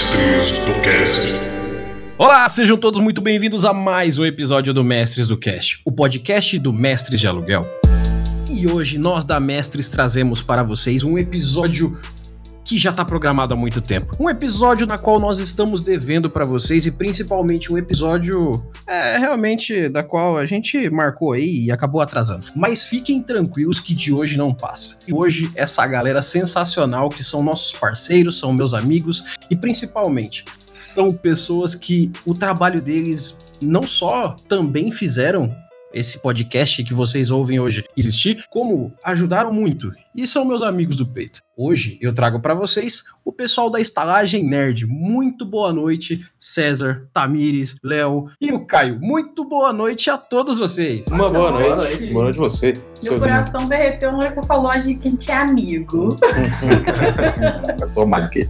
Mestres do Cast. Olá, sejam todos muito bem-vindos a mais um episódio do Mestres do Cast, o podcast do Mestres de Aluguel. E hoje nós da Mestres trazemos para vocês um episódio que já está programado há muito tempo. Um episódio na qual nós estamos devendo para vocês e principalmente um episódio é, realmente da qual a gente marcou aí e acabou atrasando. Mas fiquem tranquilos que de hoje não passa. E hoje essa galera sensacional que são nossos parceiros, são meus amigos e principalmente são pessoas que o trabalho deles não só também fizeram esse podcast que vocês ouvem hoje existir, como ajudaram muito. E são meus amigos do peito. Hoje eu trago para vocês o pessoal da Estalagem Nerd. Muito boa noite, César, Tamires, Léo e o Caio. Muito boa noite a todos vocês. Uma boa noite. Boa noite, boa noite você. Meu coração lindo. derreteu na hora que eu falou que a gente é amigo. eu sou mais que isso.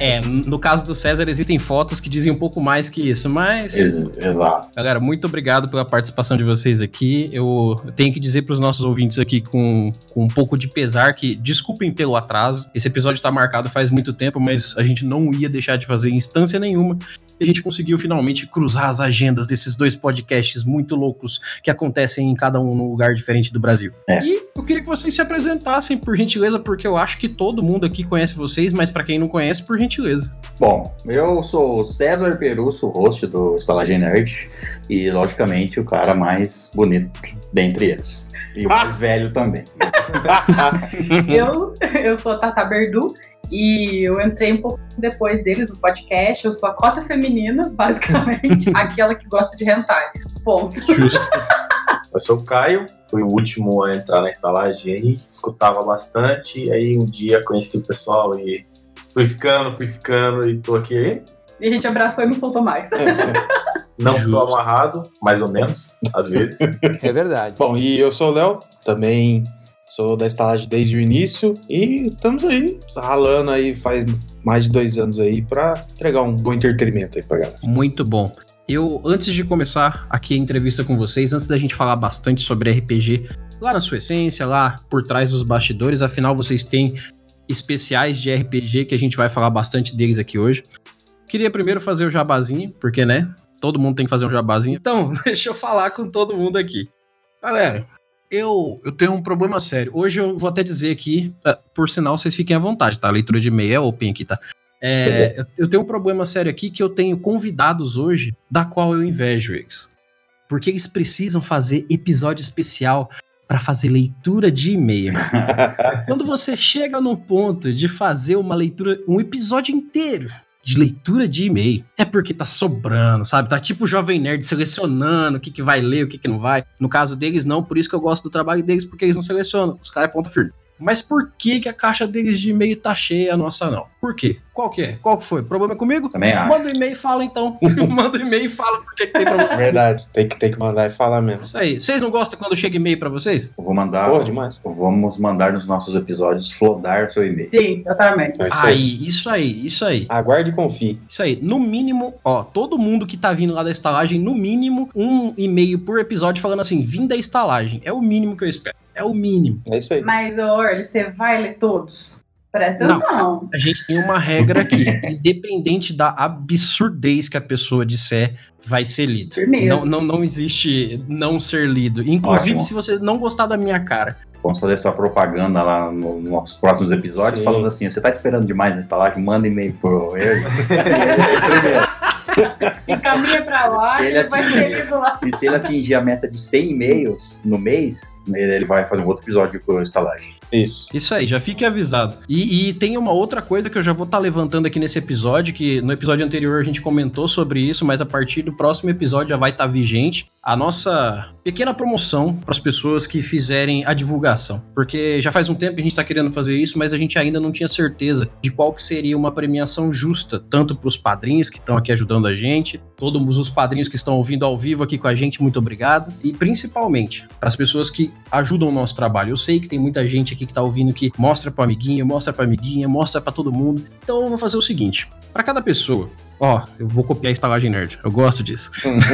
é, no caso do César existem fotos que dizem um pouco mais que isso, mas... Ex exato. Galera, muito obrigado pela participação de vocês aqui. Eu tenho que dizer para os nossos ouvintes aqui com com, um pouco de pesar que, desculpem pelo atraso, esse episódio está marcado faz muito tempo, mas a gente não ia deixar de fazer em instância nenhuma. E a gente conseguiu finalmente cruzar as agendas desses dois podcasts muito loucos que acontecem em cada um num lugar diferente do Brasil. É. E eu queria que vocês se apresentassem, por gentileza, porque eu acho que todo mundo aqui conhece vocês, mas para quem não conhece, por gentileza. Bom, eu sou César Perusso, host do Estalagem Nerd, e logicamente o cara mais bonito dentre eles. E o mais velho também. eu, eu sou a Tata Berdu e eu entrei um pouco depois dele do podcast. Eu sou a cota feminina, basicamente, aquela que gosta de rentar. Ponto. Justo. Eu sou o Caio, fui o último a entrar na estalagem aí, escutava bastante, aí um dia conheci o pessoal e fui ficando, fui ficando e tô aqui. E a gente abraçou e não soltou mais. Não Justo. estou amarrado, mais ou menos, às vezes. É verdade. Bom, e eu sou o Léo, também sou da estalagem desde o início e estamos aí, ralando aí faz mais de dois anos aí para entregar um bom entretenimento aí pra galera. Muito bom. Eu, antes de começar aqui a entrevista com vocês, antes da gente falar bastante sobre RPG, lá na sua essência, lá por trás dos bastidores, afinal vocês têm especiais de RPG que a gente vai falar bastante deles aqui hoje. Queria primeiro fazer o jabazinho, porque, né? Todo mundo tem que fazer um jabazinho. Então, deixa eu falar com todo mundo aqui. Galera, eu, eu tenho um problema sério. Hoje eu vou até dizer aqui, é, por sinal, vocês fiquem à vontade, tá? A leitura de e-mail é open aqui, tá? É, eu, eu tenho um problema sério aqui que eu tenho convidados hoje, da qual eu invejo eles. Porque eles precisam fazer episódio especial para fazer leitura de e-mail. Quando você chega no ponto de fazer uma leitura, um episódio inteiro de leitura de e-mail. É porque tá sobrando, sabe? Tá tipo o Jovem Nerd selecionando o que, que vai ler, o que, que não vai. No caso deles, não, por isso que eu gosto do trabalho deles, porque eles não selecionam. Os caras é ponto firme. Mas por que, que a caixa deles de e-mail tá cheia, a nossa não? Por quê? Qual que é? Qual que foi? Problema comigo? Também acho. Manda um e-mail e fala então. Manda um e-mail e fala por que, que tem problema. Verdade, tem que, tem que mandar e falar mesmo. Isso aí. Vocês não gostam quando chega e-mail pra vocês? Eu vou mandar. Pô, demais. Vamos mandar nos nossos episódios flodar seu e-mail. Sim, exatamente. É isso aí. aí, isso aí, isso aí. Aguarde e confie. Isso aí. No mínimo, ó, todo mundo que tá vindo lá da estalagem, no mínimo, um e-mail por episódio falando assim, vim da estalagem. É o mínimo que eu espero. É o mínimo. É isso aí. Mas, Orly, você vai ler todos? Presta atenção. Não, a gente tem uma regra aqui. independente da absurdez que a pessoa disser, vai ser lido. Não, não, não existe não ser lido. Inclusive, Ótimo. se você não gostar da minha cara. Vamos fazer essa propaganda lá no, nos próximos episódios, Sim. falando assim: você tá esperando demais na estalagem? Manda e-mail pro ele. Encaminha pra lá e vai ser lido lá. E se ele atingir a meta de 100 e-mails no mês, ele vai fazer um outro episódio com estalagem. Isso. Isso aí, já fique avisado. E, e, tem uma outra coisa que eu já vou estar tá levantando aqui nesse episódio, que no episódio anterior a gente comentou sobre isso, mas a partir do próximo episódio já vai estar tá vigente a nossa pequena promoção para as pessoas que fizerem a divulgação. Porque já faz um tempo que a gente está querendo fazer isso, mas a gente ainda não tinha certeza de qual que seria uma premiação justa, tanto para os padrinhos que estão aqui ajudando a gente, todos os padrinhos que estão ouvindo ao vivo aqui com a gente, muito obrigado. E principalmente para as pessoas que ajudam o nosso trabalho. Eu sei que tem muita gente aqui que está ouvindo que mostra para amiguinha, mostra para amiguinha, mostra para todo mundo. Então eu vou fazer o seguinte: para cada pessoa Ó, eu vou copiar a estalagem nerd. Eu gosto disso.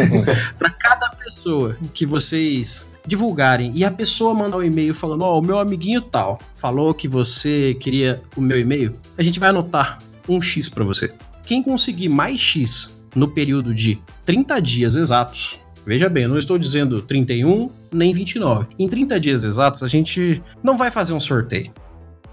para cada pessoa que vocês divulgarem e a pessoa mandar um e-mail falando: Ó, oh, o meu amiguinho tal falou que você queria o meu e-mail, a gente vai anotar um X para você. Quem conseguir mais X no período de 30 dias exatos, veja bem, não estou dizendo 31 nem 29. Em 30 dias exatos, a gente não vai fazer um sorteio.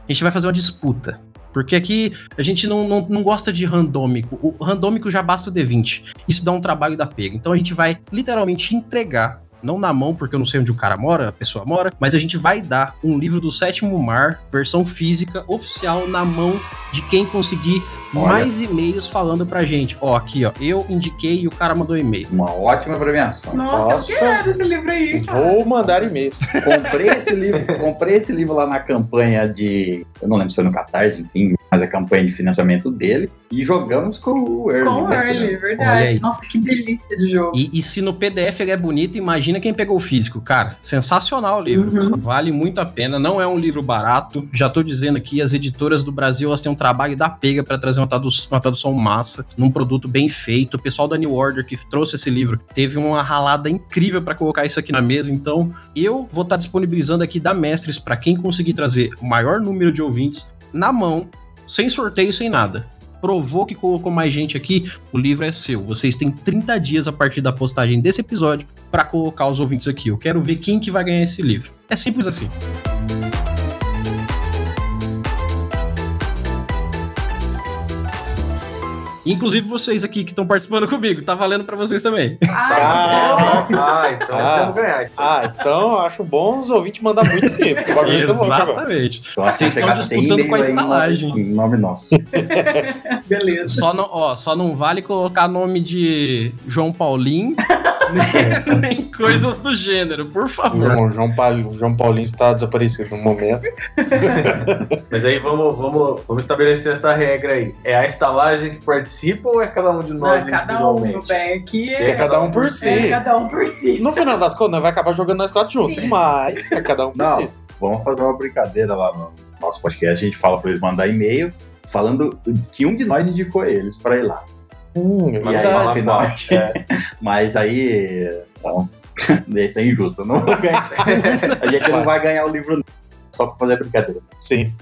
A gente vai fazer uma disputa. Porque aqui a gente não, não, não gosta de randômico. O randômico já basta o D20. Isso dá um trabalho da pega. Então a gente vai literalmente entregar não na mão, porque eu não sei onde o cara mora, a pessoa mora, mas a gente vai dar um livro do Sétimo Mar, versão física, oficial, na mão de quem conseguir Olha. mais e-mails falando pra gente. Ó, aqui, ó, eu indiquei e o cara mandou e-mail. Uma ótima premiação. Nossa, Nossa eu quero esse livro aí. Cara. Vou mandar e-mails. comprei esse livro, comprei esse livro lá na campanha de, eu não lembro se foi no Catarse, enfim, mas a campanha de financiamento dele e jogamos com o Early. Com o Early, verdade. Nossa, que delícia de jogo. E, e, se no PDF ele é bonito, imagina quem pegou o físico. Cara, sensacional o livro. Uhum. Vale muito a pena. Não é um livro barato. Já tô dizendo aqui, as editoras do Brasil elas têm um trabalho da pega para trazer uma tradução, uma tradução massa, num produto bem feito. O pessoal da New Order que trouxe esse livro teve uma ralada incrível para colocar isso aqui na mesa. Então, eu vou estar tá disponibilizando aqui da Mestres para quem conseguir trazer o maior número de ouvintes na mão, sem sorteio, sem nada provou que colocou mais gente aqui, o livro é seu. Vocês têm 30 dias a partir da postagem desse episódio para colocar os ouvintes aqui. Eu quero ver quem que vai ganhar esse livro. É simples assim. Inclusive vocês aqui que estão participando comigo, tá valendo para vocês também. Ah, ah, então ah, vamos ganhar isso. Ah, então acho bom os ouvintes mandar muito tempo. Exatamente. Vocês estão disputando com a estalagem. Em nome nosso. Beleza. Só não, ó, só não vale colocar nome de João Paulinho. nem, coisas do gênero, por favor. João, João, Paulo, João Paulinho está desaparecido no momento. Mas aí vamos, vamos, vamos estabelecer essa regra aí. É a estalagem que participa ou é cada um de nós Não, é cada um, bem, aqui é, é, cada um por si. É cada um por si. No final das contas, nós vai acabar jogando nós quatro juntos, Sim. mas é cada um por Não, si. Vamos fazer uma brincadeira lá no nosso podcast, a gente fala para eles mandar e-mail falando que um de nós indicou eles para ir lá. Hum, e aí, no final, é. mas aí, então, isso é injusto, não vou ganhar. a gente não vai ganhar o livro só pra fazer brincadeira. Sim.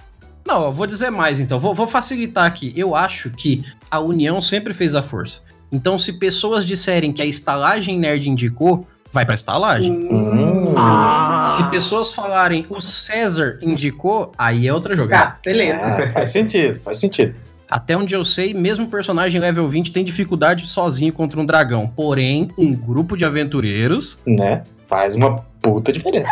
Não, eu vou dizer mais então, vou, vou facilitar aqui. Eu acho que a união sempre fez a força. Então, se pessoas disserem que a estalagem nerd indicou, vai pra estalagem. Hum. Ah. Se pessoas falarem o César indicou, aí é outra jogada. Ah, beleza. Ah, faz sentido, faz sentido. Até onde eu sei, mesmo o personagem level 20 tem dificuldade sozinho contra um dragão. Porém, um grupo de aventureiros. Né? Faz uma puta diferença.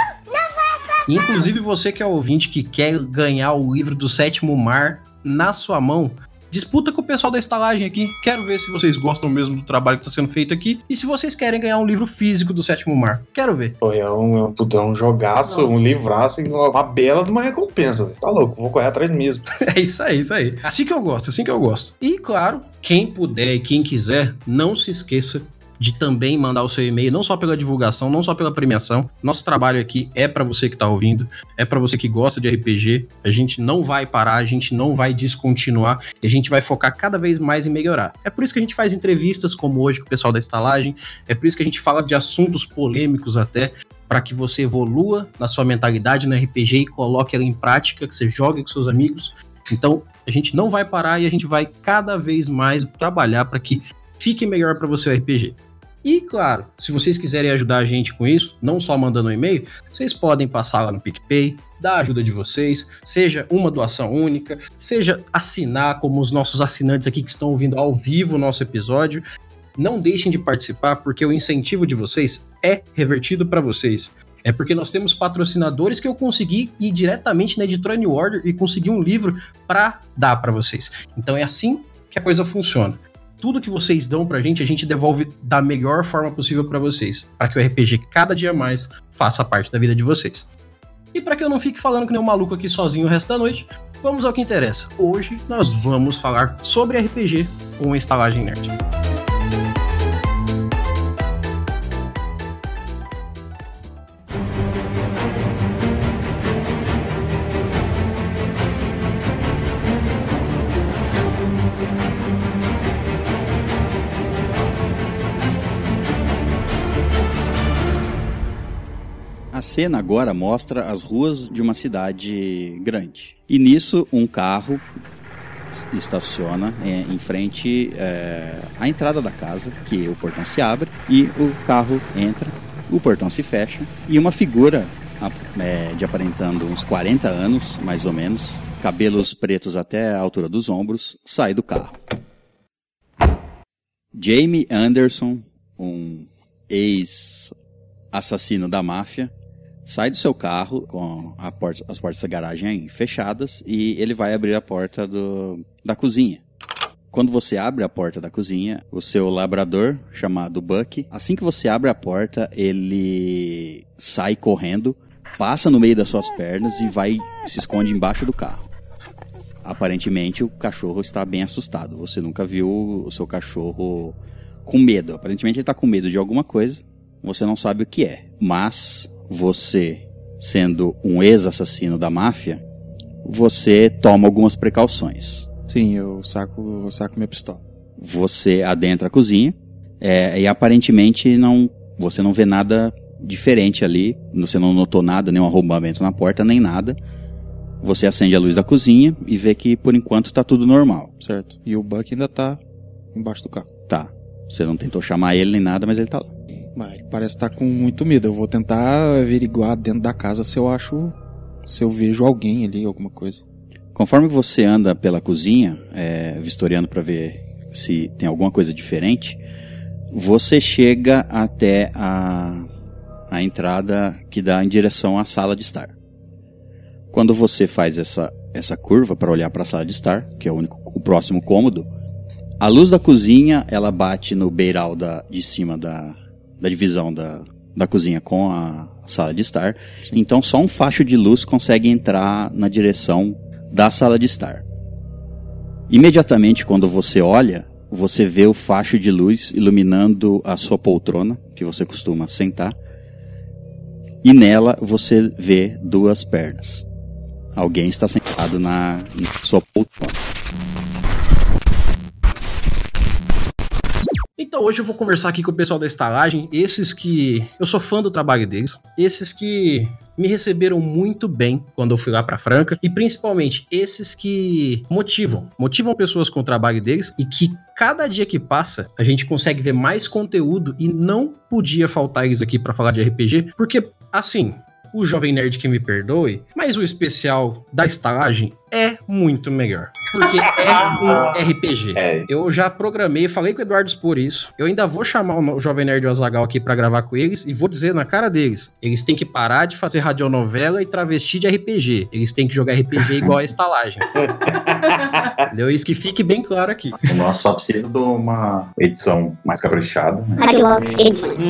Inclusive, você que é ouvinte que quer ganhar o livro do sétimo mar na sua mão, disputa com o pessoal da estalagem aqui. Quero ver se vocês gostam mesmo do trabalho que está sendo feito aqui e se vocês querem ganhar um livro físico do Sétimo Mar. Quero ver. Pô, é um, é um, um jogaço, Não. um livraço, uma bela de uma recompensa. Véio. Tá louco, vou correr atrás mesmo. é isso aí, isso aí. Assim que eu gosto, assim que eu gosto. E claro, quem puder e quem quiser, não se esqueça de também mandar o seu e-mail, não só pela divulgação, não só pela premiação. Nosso trabalho aqui é para você que está ouvindo, é para você que gosta de RPG. A gente não vai parar, a gente não vai descontinuar, a gente vai focar cada vez mais em melhorar. É por isso que a gente faz entrevistas como hoje com o pessoal da estalagem, é por isso que a gente fala de assuntos polêmicos até, para que você evolua na sua mentalidade no RPG e coloque ela em prática, que você jogue com seus amigos. Então, a gente não vai parar e a gente vai cada vez mais trabalhar para que fique melhor para você o RPG. E, claro, se vocês quiserem ajudar a gente com isso, não só mandando um e-mail, vocês podem passar lá no PicPay, dar a ajuda de vocês, seja uma doação única, seja assinar, como os nossos assinantes aqui que estão ouvindo ao vivo o nosso episódio. Não deixem de participar, porque o incentivo de vocês é revertido para vocês. É porque nós temos patrocinadores que eu consegui ir diretamente na editora New Order e conseguir um livro para dar para vocês. Então é assim que a coisa funciona tudo que vocês dão pra gente, a gente devolve da melhor forma possível para vocês, para que o RPG cada dia mais faça parte da vida de vocês. E para que eu não fique falando que nem um maluco aqui sozinho o resto da noite, vamos ao que interessa. Hoje nós vamos falar sobre RPG com a estalagem nerd. Cena agora mostra as ruas de uma cidade grande. E nisso, um carro estaciona é, em frente é, à entrada da casa, que o portão se abre e o carro entra, o portão se fecha e uma figura é, de aparentando uns 40 anos, mais ou menos, cabelos pretos até a altura dos ombros, sai do carro. Jamie Anderson, um ex-assassino da máfia, sai do seu carro com porta, as portas da garagem fechadas e ele vai abrir a porta do, da cozinha. Quando você abre a porta da cozinha, o seu labrador, chamado Buck, assim que você abre a porta, ele sai correndo, passa no meio das suas pernas e vai se esconde embaixo do carro. Aparentemente, o cachorro está bem assustado. Você nunca viu o seu cachorro com medo. Aparentemente, ele está com medo de alguma coisa. Você não sabe o que é. Mas você, sendo um ex-assassino da máfia, você toma algumas precauções. Sim, eu saco, eu saco minha pistola. Você adentra a cozinha é, e aparentemente não, você não vê nada diferente ali. Você não notou nada, nenhum arrombamento na porta, nem nada. Você acende a luz da cozinha e vê que por enquanto está tudo normal. Certo. E o Buck ainda está embaixo do carro. Tá. Você não tentou chamar ele nem nada, mas ele está lá. Mas parece estar tá com muito medo. Eu vou tentar averiguar dentro da casa se eu acho. Se eu vejo alguém ali, alguma coisa. Conforme você anda pela cozinha, é, vistoriando para ver se tem alguma coisa diferente, você chega até a, a entrada que dá em direção à sala de estar. Quando você faz essa, essa curva para olhar para a sala de estar, que é o, único, o próximo cômodo, a luz da cozinha ela bate no beiral da, de cima da, da divisão da, da cozinha com a sala de estar. Sim. Então só um facho de luz consegue entrar na direção da sala de estar. Imediatamente quando você olha, você vê o facho de luz iluminando a sua poltrona, que você costuma sentar, e nela você vê duas pernas. Alguém está sentado na, na sua poltrona. Hoje eu vou conversar aqui com o pessoal da estalagem, esses que eu sou fã do trabalho deles, esses que me receberam muito bem quando eu fui lá para Franca e principalmente esses que motivam, motivam pessoas com o trabalho deles e que cada dia que passa a gente consegue ver mais conteúdo e não podia faltar eles aqui para falar de RPG, porque assim, o Jovem Nerd que me perdoe, mas o especial da estalagem é muito melhor. Porque é um RPG. É. Eu já programei, falei com o Eduardo por isso. Eu ainda vou chamar o Jovem Nerd e o Azagal aqui para gravar com eles e vou dizer na cara deles: eles têm que parar de fazer radionovela e travesti de RPG. Eles têm que jogar RPG igual a estalagem. Entendeu? Isso que fique bem claro aqui. O nosso só precisa de uma edição mais caprichada. Né?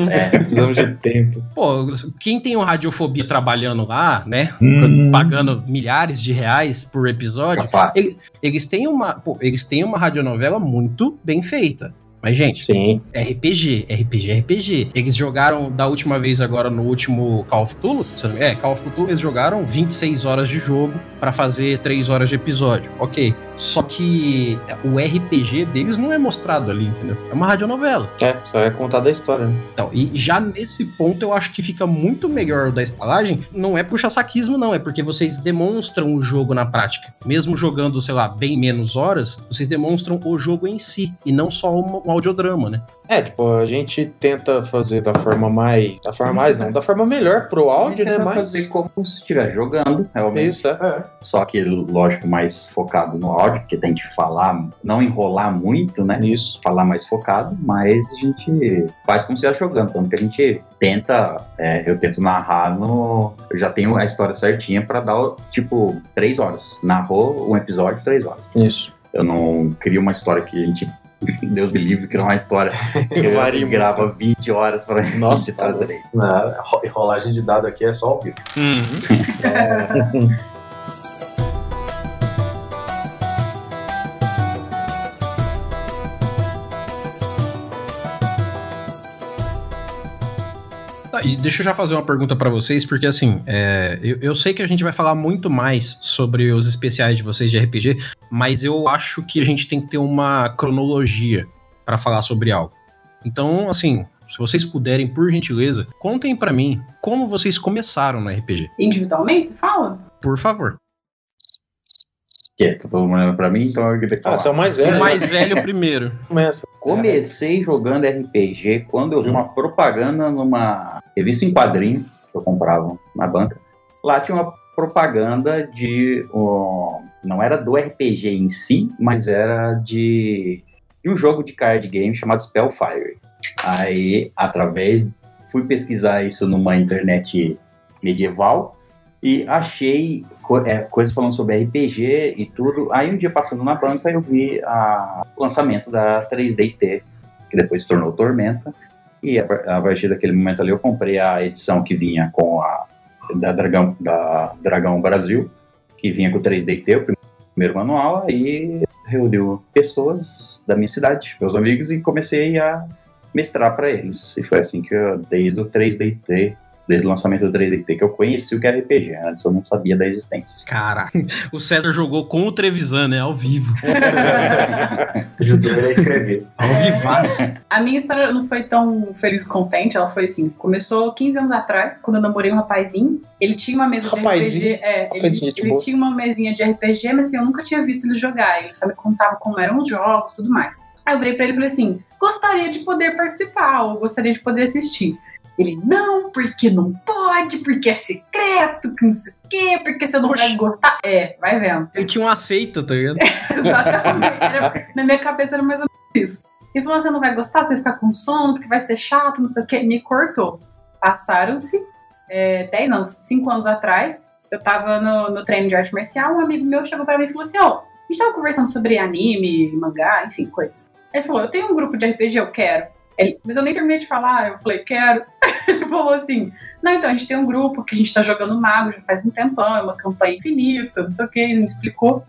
É, precisamos de tempo. Pô, quem tem o Radiofobia trabalhando lá, né? Hum. Pagando milhares de reais por episódio, ele, eles têm uma, pô, eles têm uma radionovela muito bem feita. Mas, gente, Sim. RPG, RPG, RPG. Eles jogaram da última vez agora no último Call of Cthulhu. É, Call of Cthulhu eles jogaram 26 horas de jogo para fazer 3 horas de episódio. Ok. Só que o RPG deles não é mostrado ali, entendeu? É uma radionovela. É, só é contada a história, né? Então, e já nesse ponto eu acho que fica muito melhor o da estalagem. Não é puxa-saquismo, não. É porque vocês demonstram o jogo na prática. Mesmo jogando, sei lá, bem menos horas, vocês demonstram o jogo em si. E não só um, um audiodrama, né? É, tipo, a gente tenta fazer da forma mais. Da forma mais, não, da forma melhor pro áudio, né? Mas. fazer como se estiver jogando, realmente. Isso, é. é. Só que, lógico, mais focado no áudio porque tem que falar, não enrolar muito, né? Isso. Falar mais focado, mas a gente faz como se estivesse jogando. Tanto que a gente tenta, é, eu tento narrar no. Eu já tenho a história certinha para dar, tipo, três horas. Narrou um episódio, três horas. Isso. Eu não crio uma história que a gente Deus me livre, que não é uma história que varia grava 20 horas para Nossa, trazer. Não, rolagem de dado aqui é só ao vivo. Uhum. é. E deixa eu já fazer uma pergunta para vocês, porque assim, é, eu, eu, sei que a gente vai falar muito mais sobre os especiais de vocês de RPG, mas eu acho que a gente tem que ter uma cronologia para falar sobre algo. Então, assim, se vocês puderem, por gentileza, contem para mim como vocês começaram no RPG. Individualmente, você fala? Por favor. Que tá todo mundo olhando pra mim, então eu tenho que Ah, falar. você é o mais O velho. mais velho primeiro. Começa. Comecei jogando RPG quando eu vi uma propaganda numa revista em quadrinho que eu comprava na banca. Lá tinha uma propaganda de. um, não era do RPG em si, mas era de, de um jogo de card game chamado Spellfire. Aí, através. Fui pesquisar isso numa internet medieval e achei é, coisas falando sobre RPG e tudo. Aí um dia passando na banca eu vi a- o lançamento da 3DT, que depois se tornou Tormenta. E a, a partir daquele momento ali eu comprei a edição que vinha com a da Dragão, da Dragão Brasil, que vinha com o 3DT, o primeiro manual, aí reuniu pessoas da minha cidade, meus amigos, e comecei a mestrar para eles. E foi assim que eu, desde o 3DT, desde o lançamento do 3DT, que eu conheci o que era RPG. Antes eu não sabia da existência. Caraca, o César jogou com o Trevisan, né? Ao vivo. Ajudou ele a escrever. Ao vivaço. A minha história não foi tão feliz e contente, ela foi assim, começou 15 anos atrás, quando eu namorei um rapazinho, ele tinha uma mesa Rapazinho? de RPG, é, ele, ele tinha uma mesinha de RPG, mas assim, eu nunca tinha visto ele jogar, ele só me contava como eram os jogos, tudo mais. Aí eu virei pra ele e falei assim, gostaria de poder participar, ou gostaria de poder assistir. Ele, não, porque não pode, porque é secreto, que não sei o quê, porque você não vai Oxi. gostar. É, vai vendo. Ele tinha uma seita, tá ligado? Exatamente. Era- na minha cabeça era mais ou menos isso. Ele falou: você não vai gostar, você vai ficar com sono, porque vai ser chato, não sei o quê. Me cortou. Passaram-se é, 10 anos, 5 anos atrás. Eu tava no, no treino de arte marcial. Um amigo meu chegou pra mim e falou assim: Ó, a gente tava conversando sobre anime, mangá, enfim, coisas. Ele falou: Eu tenho um grupo de RPG, eu quero. Ele, mas eu nem terminei de falar, eu falei: Quero. Ele falou assim: Não, então a gente tem um grupo que a gente tá jogando mago já faz um tempão, é uma campanha infinita, não sei o que. Ele me explicou.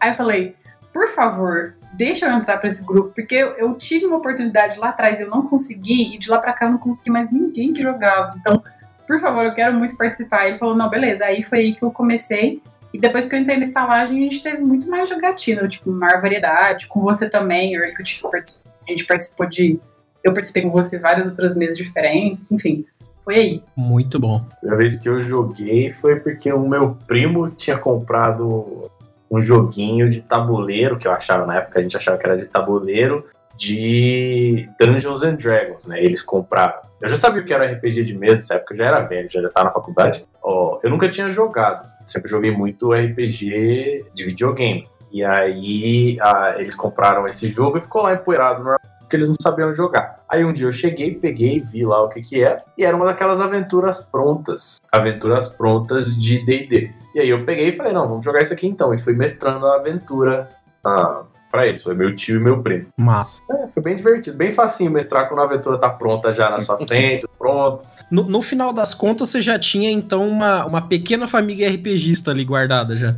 Aí eu falei: Por favor, deixa eu entrar pra esse grupo, porque eu, eu tive uma oportunidade lá atrás, eu não consegui, e de lá pra cá eu não consegui mais ninguém que jogava. Então, por favor, eu quero muito participar. Ele falou: Não, beleza. Aí foi aí que eu comecei. E depois que eu entrei na estalagem, a gente teve muito mais jogatina, tipo, maior variedade. Com você também, Eric, a gente participou de. Eu participei com você várias outras mesas diferentes, enfim. Foi aí. Muito bom. A primeira vez que eu joguei foi porque o meu primo tinha comprado um joguinho de tabuleiro, que eu achava na época, a gente achava que era de tabuleiro, de Dungeons and Dragons, né? Eles compraram. Eu já sabia o que era RPG de mesa nessa época, eu já era velho, já estava na faculdade. Ó, eu nunca tinha jogado, sempre joguei muito RPG de videogame. E aí ah, eles compraram esse jogo e ficou lá empoeirado normal, porque eles não sabiam jogar. Aí um dia eu cheguei, peguei, vi lá o que que era, e era uma daquelas aventuras prontas, aventuras prontas de D&D. E aí eu peguei e falei, não, vamos jogar isso aqui então, e fui mestrando a aventura ah, pra eles, foi meu tio e meu primo. Massa. É, foi bem divertido, bem facinho mestrar quando a aventura tá pronta já na sua frente, prontos. No, no final das contas, você já tinha, então, uma, uma pequena família RPGista ali guardada já.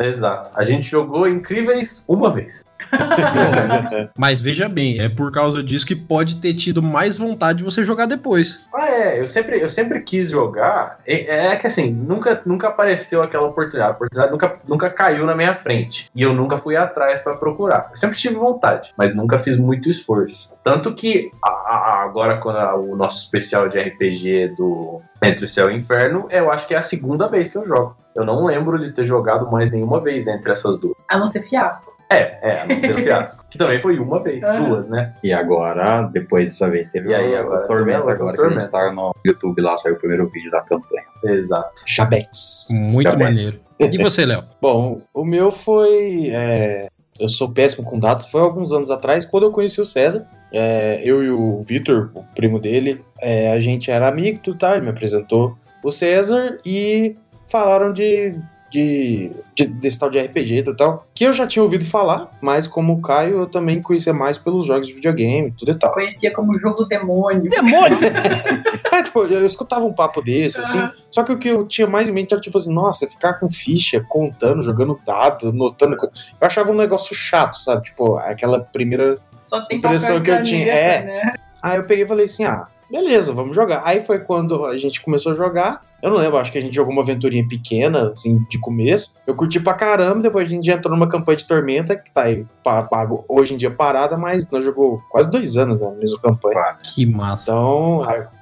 Exato. A gente jogou Incríveis uma vez. Mas veja bem, é por causa disso que pode ter tido mais vontade de você jogar depois. Ah, é, eu sempre, eu sempre quis jogar. É, é que assim, nunca, nunca apareceu aquela oportunidade. A oportunidade nunca, nunca caiu na minha frente. E eu nunca fui atrás pra procurar. Eu sempre tive vontade, mas nunca fiz muito esforço. Tanto que a- a- agora, quando a- o nosso especial de RPG do Entre o Céu e o Inferno, eu acho que é a segunda vez que eu jogo. Eu não lembro de ter jogado mais nenhuma vez entre essas duas. A não ser fiasco. É, é, a não ser fiasco. Que também foi uma vez, Ah. duas, né? E agora, depois dessa vez, teve E aí, o- agora o Tormenta, agora outra que a gente tá no YouTube lá, saiu o primeiro vídeo da campanha. Exato. Chabex. Muito Já maneiro. E você, Léo? Bom, o meu foi. é, eu sou péssimo com datas. Foi alguns anos atrás, quando eu conheci o César. É, eu e o Vitor, o primo dele, é, a gente era amigo, tudo tá? Ele me apresentou o César e falaram de. De, de, desse tal de RPG e tal, que eu já tinha ouvido falar, mas como o Caio, eu também conhecia mais pelos jogos de videogame, tudo e tal. Conhecia como jogo do demônio. Demônio! É, tipo, eu escutava um papo desse, assim. Aham. Só que o que eu tinha mais em mente era, tipo assim, nossa, ficar com ficha, contando, jogando dado, anotando. coisa. Eu achava um negócio chato, sabe? Tipo, aquela primeira. Só tem Impressão que eu tinha, é. né? Aí eu peguei e falei assim, ah, beleza, vamos jogar. Aí foi quando a gente começou a jogar. Eu não lembro, acho que a gente jogou uma aventurinha pequena, assim, de começo. Eu curti pra caramba, depois a gente entrou numa campanha de Tormenta, que tá aí, pago, hoje em dia parada, mas nós jogou quase dois anos na mesma campanha. Que massa. Então,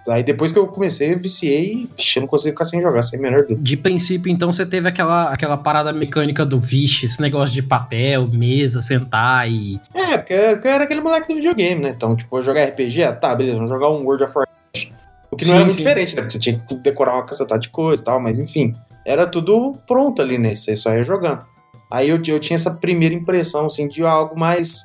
Aí depois que eu comecei, eu viciei e eu não consigo ficar sem jogar, sem menor dúvida. De princípio, então, você teve aquela, aquela parada mecânica do vixe, esse negócio de papel, mesa, sentar e. É, porque eu era aquele moleque do videogame, né? Então, tipo, jogar RPG, ah, tá, beleza, vamos jogar um World of Warcraft. O que não sim, era muito sim. diferente, né? Porque você tinha que decorar uma cacetada de coisa e tal, mas enfim. Era tudo pronto ali, né? Você só ia jogando. Aí eu, eu tinha essa primeira impressão, assim, de algo mais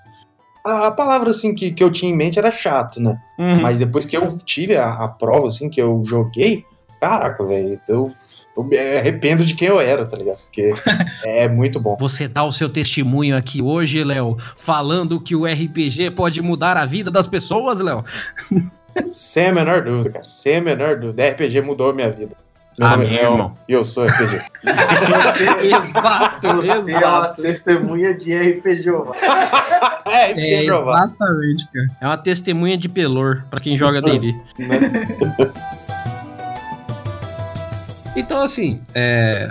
a, palavra assim que, que eu tinha em mente era chato, né? Uhum. Mas depois que eu tive a, a prova, assim, que eu joguei, caraca, velho, eu, eu me arrependo de quem eu era, tá ligado? Porque é muito bom. Você dá o seu testemunho aqui hoje, Léo, falando que o RPG pode mudar a vida das pessoas, Léo. Sem a menor dúvida, cara. Sem a menor dúvida. RPG mudou a minha vida. Meu ah, meu E eu sou RPG. exato, Você exato. é uma testemunha de RPG é, RPG é, Exatamente, cara. É uma testemunha de pelor, pra quem joga D&D. Então, assim, é,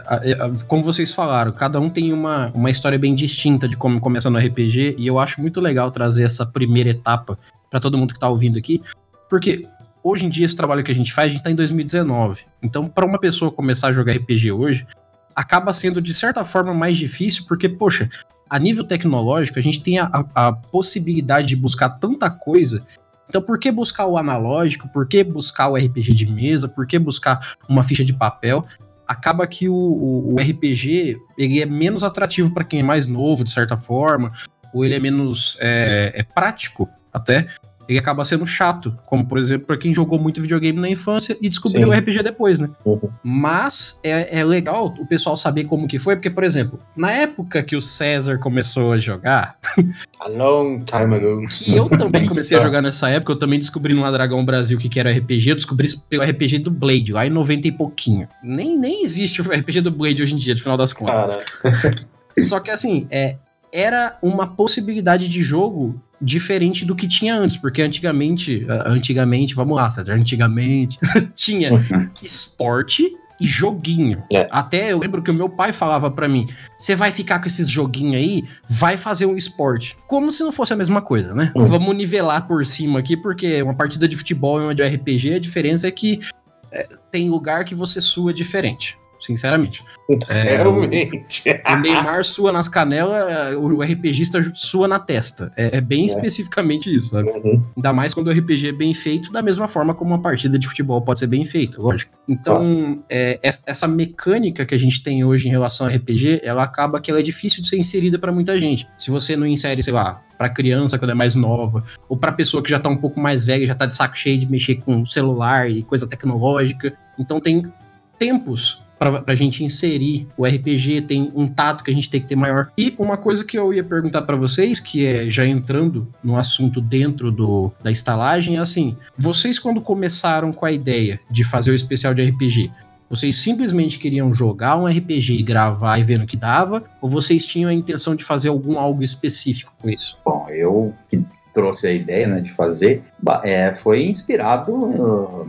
como vocês falaram, cada um tem uma, uma história bem distinta de como começa no RPG, e eu acho muito legal trazer essa primeira etapa para todo mundo que tá ouvindo aqui, porque hoje em dia esse trabalho que a gente faz, a gente tá em 2019. Então, para uma pessoa começar a jogar RPG hoje, acaba sendo de certa forma mais difícil, porque, poxa, a nível tecnológico, a gente tem a, a, possibilidade de buscar tanta coisa. Então, por que buscar o analógico? Por que buscar o RPG de mesa? Por que buscar uma ficha de papel? Acaba que o, o, o RPG ele é menos atrativo para quem é mais novo, de certa forma, ou ele é menos é, é prático até ele acaba sendo chato, como por exemplo para quem jogou muito videogame na infância e descobriu o RPG depois, né? Uhum. Mas é, é, legal o pessoal saber como que foi, porque por exemplo, na época que o César começou a jogar, a long time ago, que eu também comecei a jogar nessa época, eu também descobri no Dragão Brasil que era RPG, eu descobri pelo RPG do Blade lá em 90 e pouquinho. Nem, nem existe o RPG do Blade hoje em dia, no final das contas. Só que assim, é, era uma possibilidade de jogo diferente do que tinha antes, porque antigamente, antigamente, vamos lá, César, antigamente tinha esporte e joguinho. É. Até eu lembro que o meu pai falava para mim: você vai ficar com esses joguinhos aí, vai fazer um esporte. Como se não fosse a mesma coisa, né? Uhum. Vamos nivelar por cima aqui, porque uma partida de futebol e uma de RPG, a diferença é que é, tem lugar que você sua diferente sinceramente. É, Realmente. O, o, Neymar sua nas canelas, o RPGista sua na testa. É, é bem é. especificamente isso, sabe? Uhum. Ainda mais quando o RPG é bem feito, da mesma forma como uma partida de futebol pode ser bem feita, lógico. Então, é, essa mecânica que a gente tem hoje em relação ao RPG, ela acaba que ela é difícil de ser inserida para muita gente. Se você não insere, sei lá, para criança quando é mais nova, ou para pessoa que já tá um pouco mais velha, já tá de saco cheio de mexer com celular e coisa tecnológica. Então tem tempos para a gente inserir o RPG, tem um tato que a gente tem que ter maior. E uma coisa que eu ia perguntar para vocês, que é já entrando no assunto dentro do, da estalagem, é assim: vocês, quando começaram com a ideia de fazer o especial de RPG, vocês simplesmente queriam jogar um RPG e gravar e ver no que dava? Ou vocês tinham a intenção de fazer algum algo específico com isso? Bom, eu que trouxe a ideia né, de fazer, é, foi inspirado. Uh,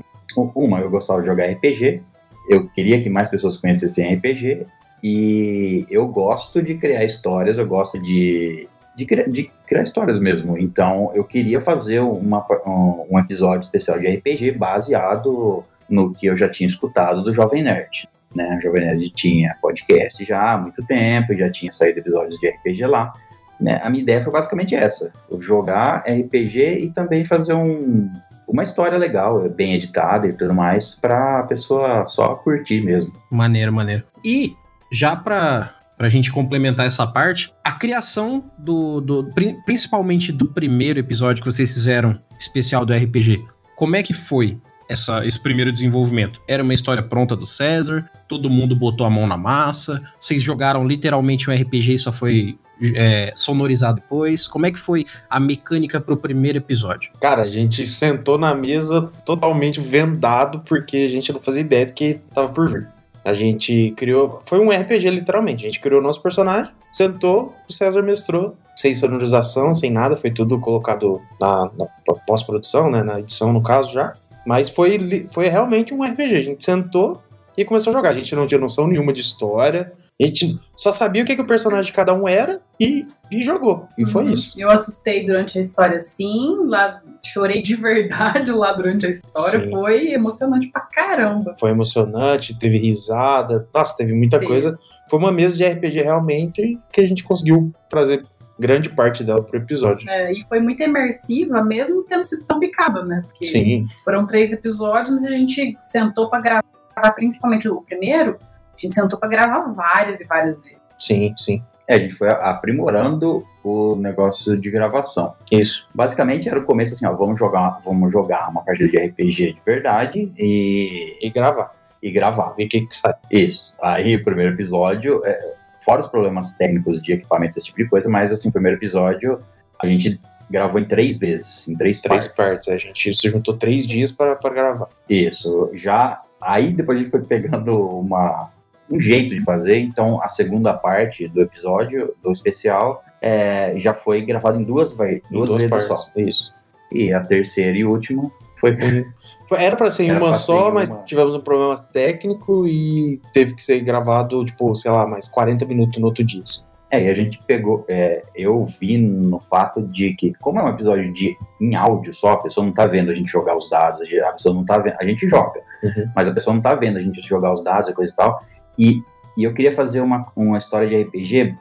uma, eu gostava de jogar RPG, eu queria que mais pessoas conhecessem RPG e eu gosto de criar histórias, eu gosto de, de, criar, de criar histórias mesmo. Então eu queria fazer uma, um, episódio especial de RPG baseado no que eu já tinha escutado do Jovem Nerd. Né? O Jovem Nerd tinha podcast já há muito tempo, já tinha saído episódios de RPG lá. Né? A minha ideia foi basicamente essa: jogar RPG e também fazer um, uma história legal, bem editada e tudo mais, pra pessoa só curtir mesmo. Maneiro, maneiro. E já pra, pra gente complementar essa parte, a criação do, do. Principalmente do primeiro episódio que vocês fizeram, especial do RPG. Como é que foi essa, esse primeiro desenvolvimento? Era uma história pronta do César? Todo mundo botou a mão na massa? Vocês jogaram literalmente um RPG e só foi é, sonorizar depois? Como é que foi a mecânica pro primeiro episódio? Cara, a gente sentou na mesa totalmente vendado porque a gente não fazia ideia do que tava por vir. A gente criou. Foi um RPG, literalmente. A gente criou o nosso personagem, sentou, o César mestrou, sem sonorização, sem nada, foi tudo colocado na, na pós-produção, né? Na edição, no caso, já. Mas foi, foi realmente um RPG. A gente sentou e começou a jogar. A gente não tinha noção nenhuma de história, A gente só sabia o que, que o personagem de cada um era e, e jogou. E foi Uhum. isso. Eu assustei durante a história, sim. Lá, chorei de verdade lá durante a história. Sim. Foi emocionante pra caramba. Foi emocionante, teve risada. Nossa, teve muita Teve. coisa. Foi uma mesa de RPG realmente que a gente conseguiu trazer grande parte dela pro episódio. É, e foi muito imersiva, mesmo tendo sido tão picada, né? Porque Sim, foram três episódios e a gente sentou pra gravar, principalmente o primeiro, a gente sentou pra gravar várias e várias vezes. sim, sim. É, a gente foi aprimorando o negócio de gravação. Isso. Basicamente era o começo assim, ó, vamos jogar, vamos jogar uma partida de RPG de verdade e, E gravar. e gravar. Ver o que, que sai. Isso. Aí o primeiro episódio, é, fora os problemas técnicos de equipamento, esse tipo de coisa, mas assim, o primeiro episódio a gente gravou em três vezes, em três, Três partes. partes. A gente se juntou três dias para gravar. Isso. Já aí depois a gente foi pegando uma um jeito de fazer, então a segunda parte do episódio do especial é, já foi gravada em duas, vai, Em duas, vezes partes. só. Isso. E a terceira e última foi Foi- Era pra ser em uma só, mas uma. tivemos um problema técnico e teve que ser gravado, tipo, sei lá, mais 40 minutos no outro dia. assim. É, e a gente pegou. é, eu vi no fato de que, como é um episódio de em áudio só, a pessoa não tá vendo a gente jogar os dados, a pessoa não tá vendo. A gente joga, Uhum. mas a pessoa não tá vendo a gente jogar os dados e coisa e tal. E, e eu queria fazer uma, uma história de RPG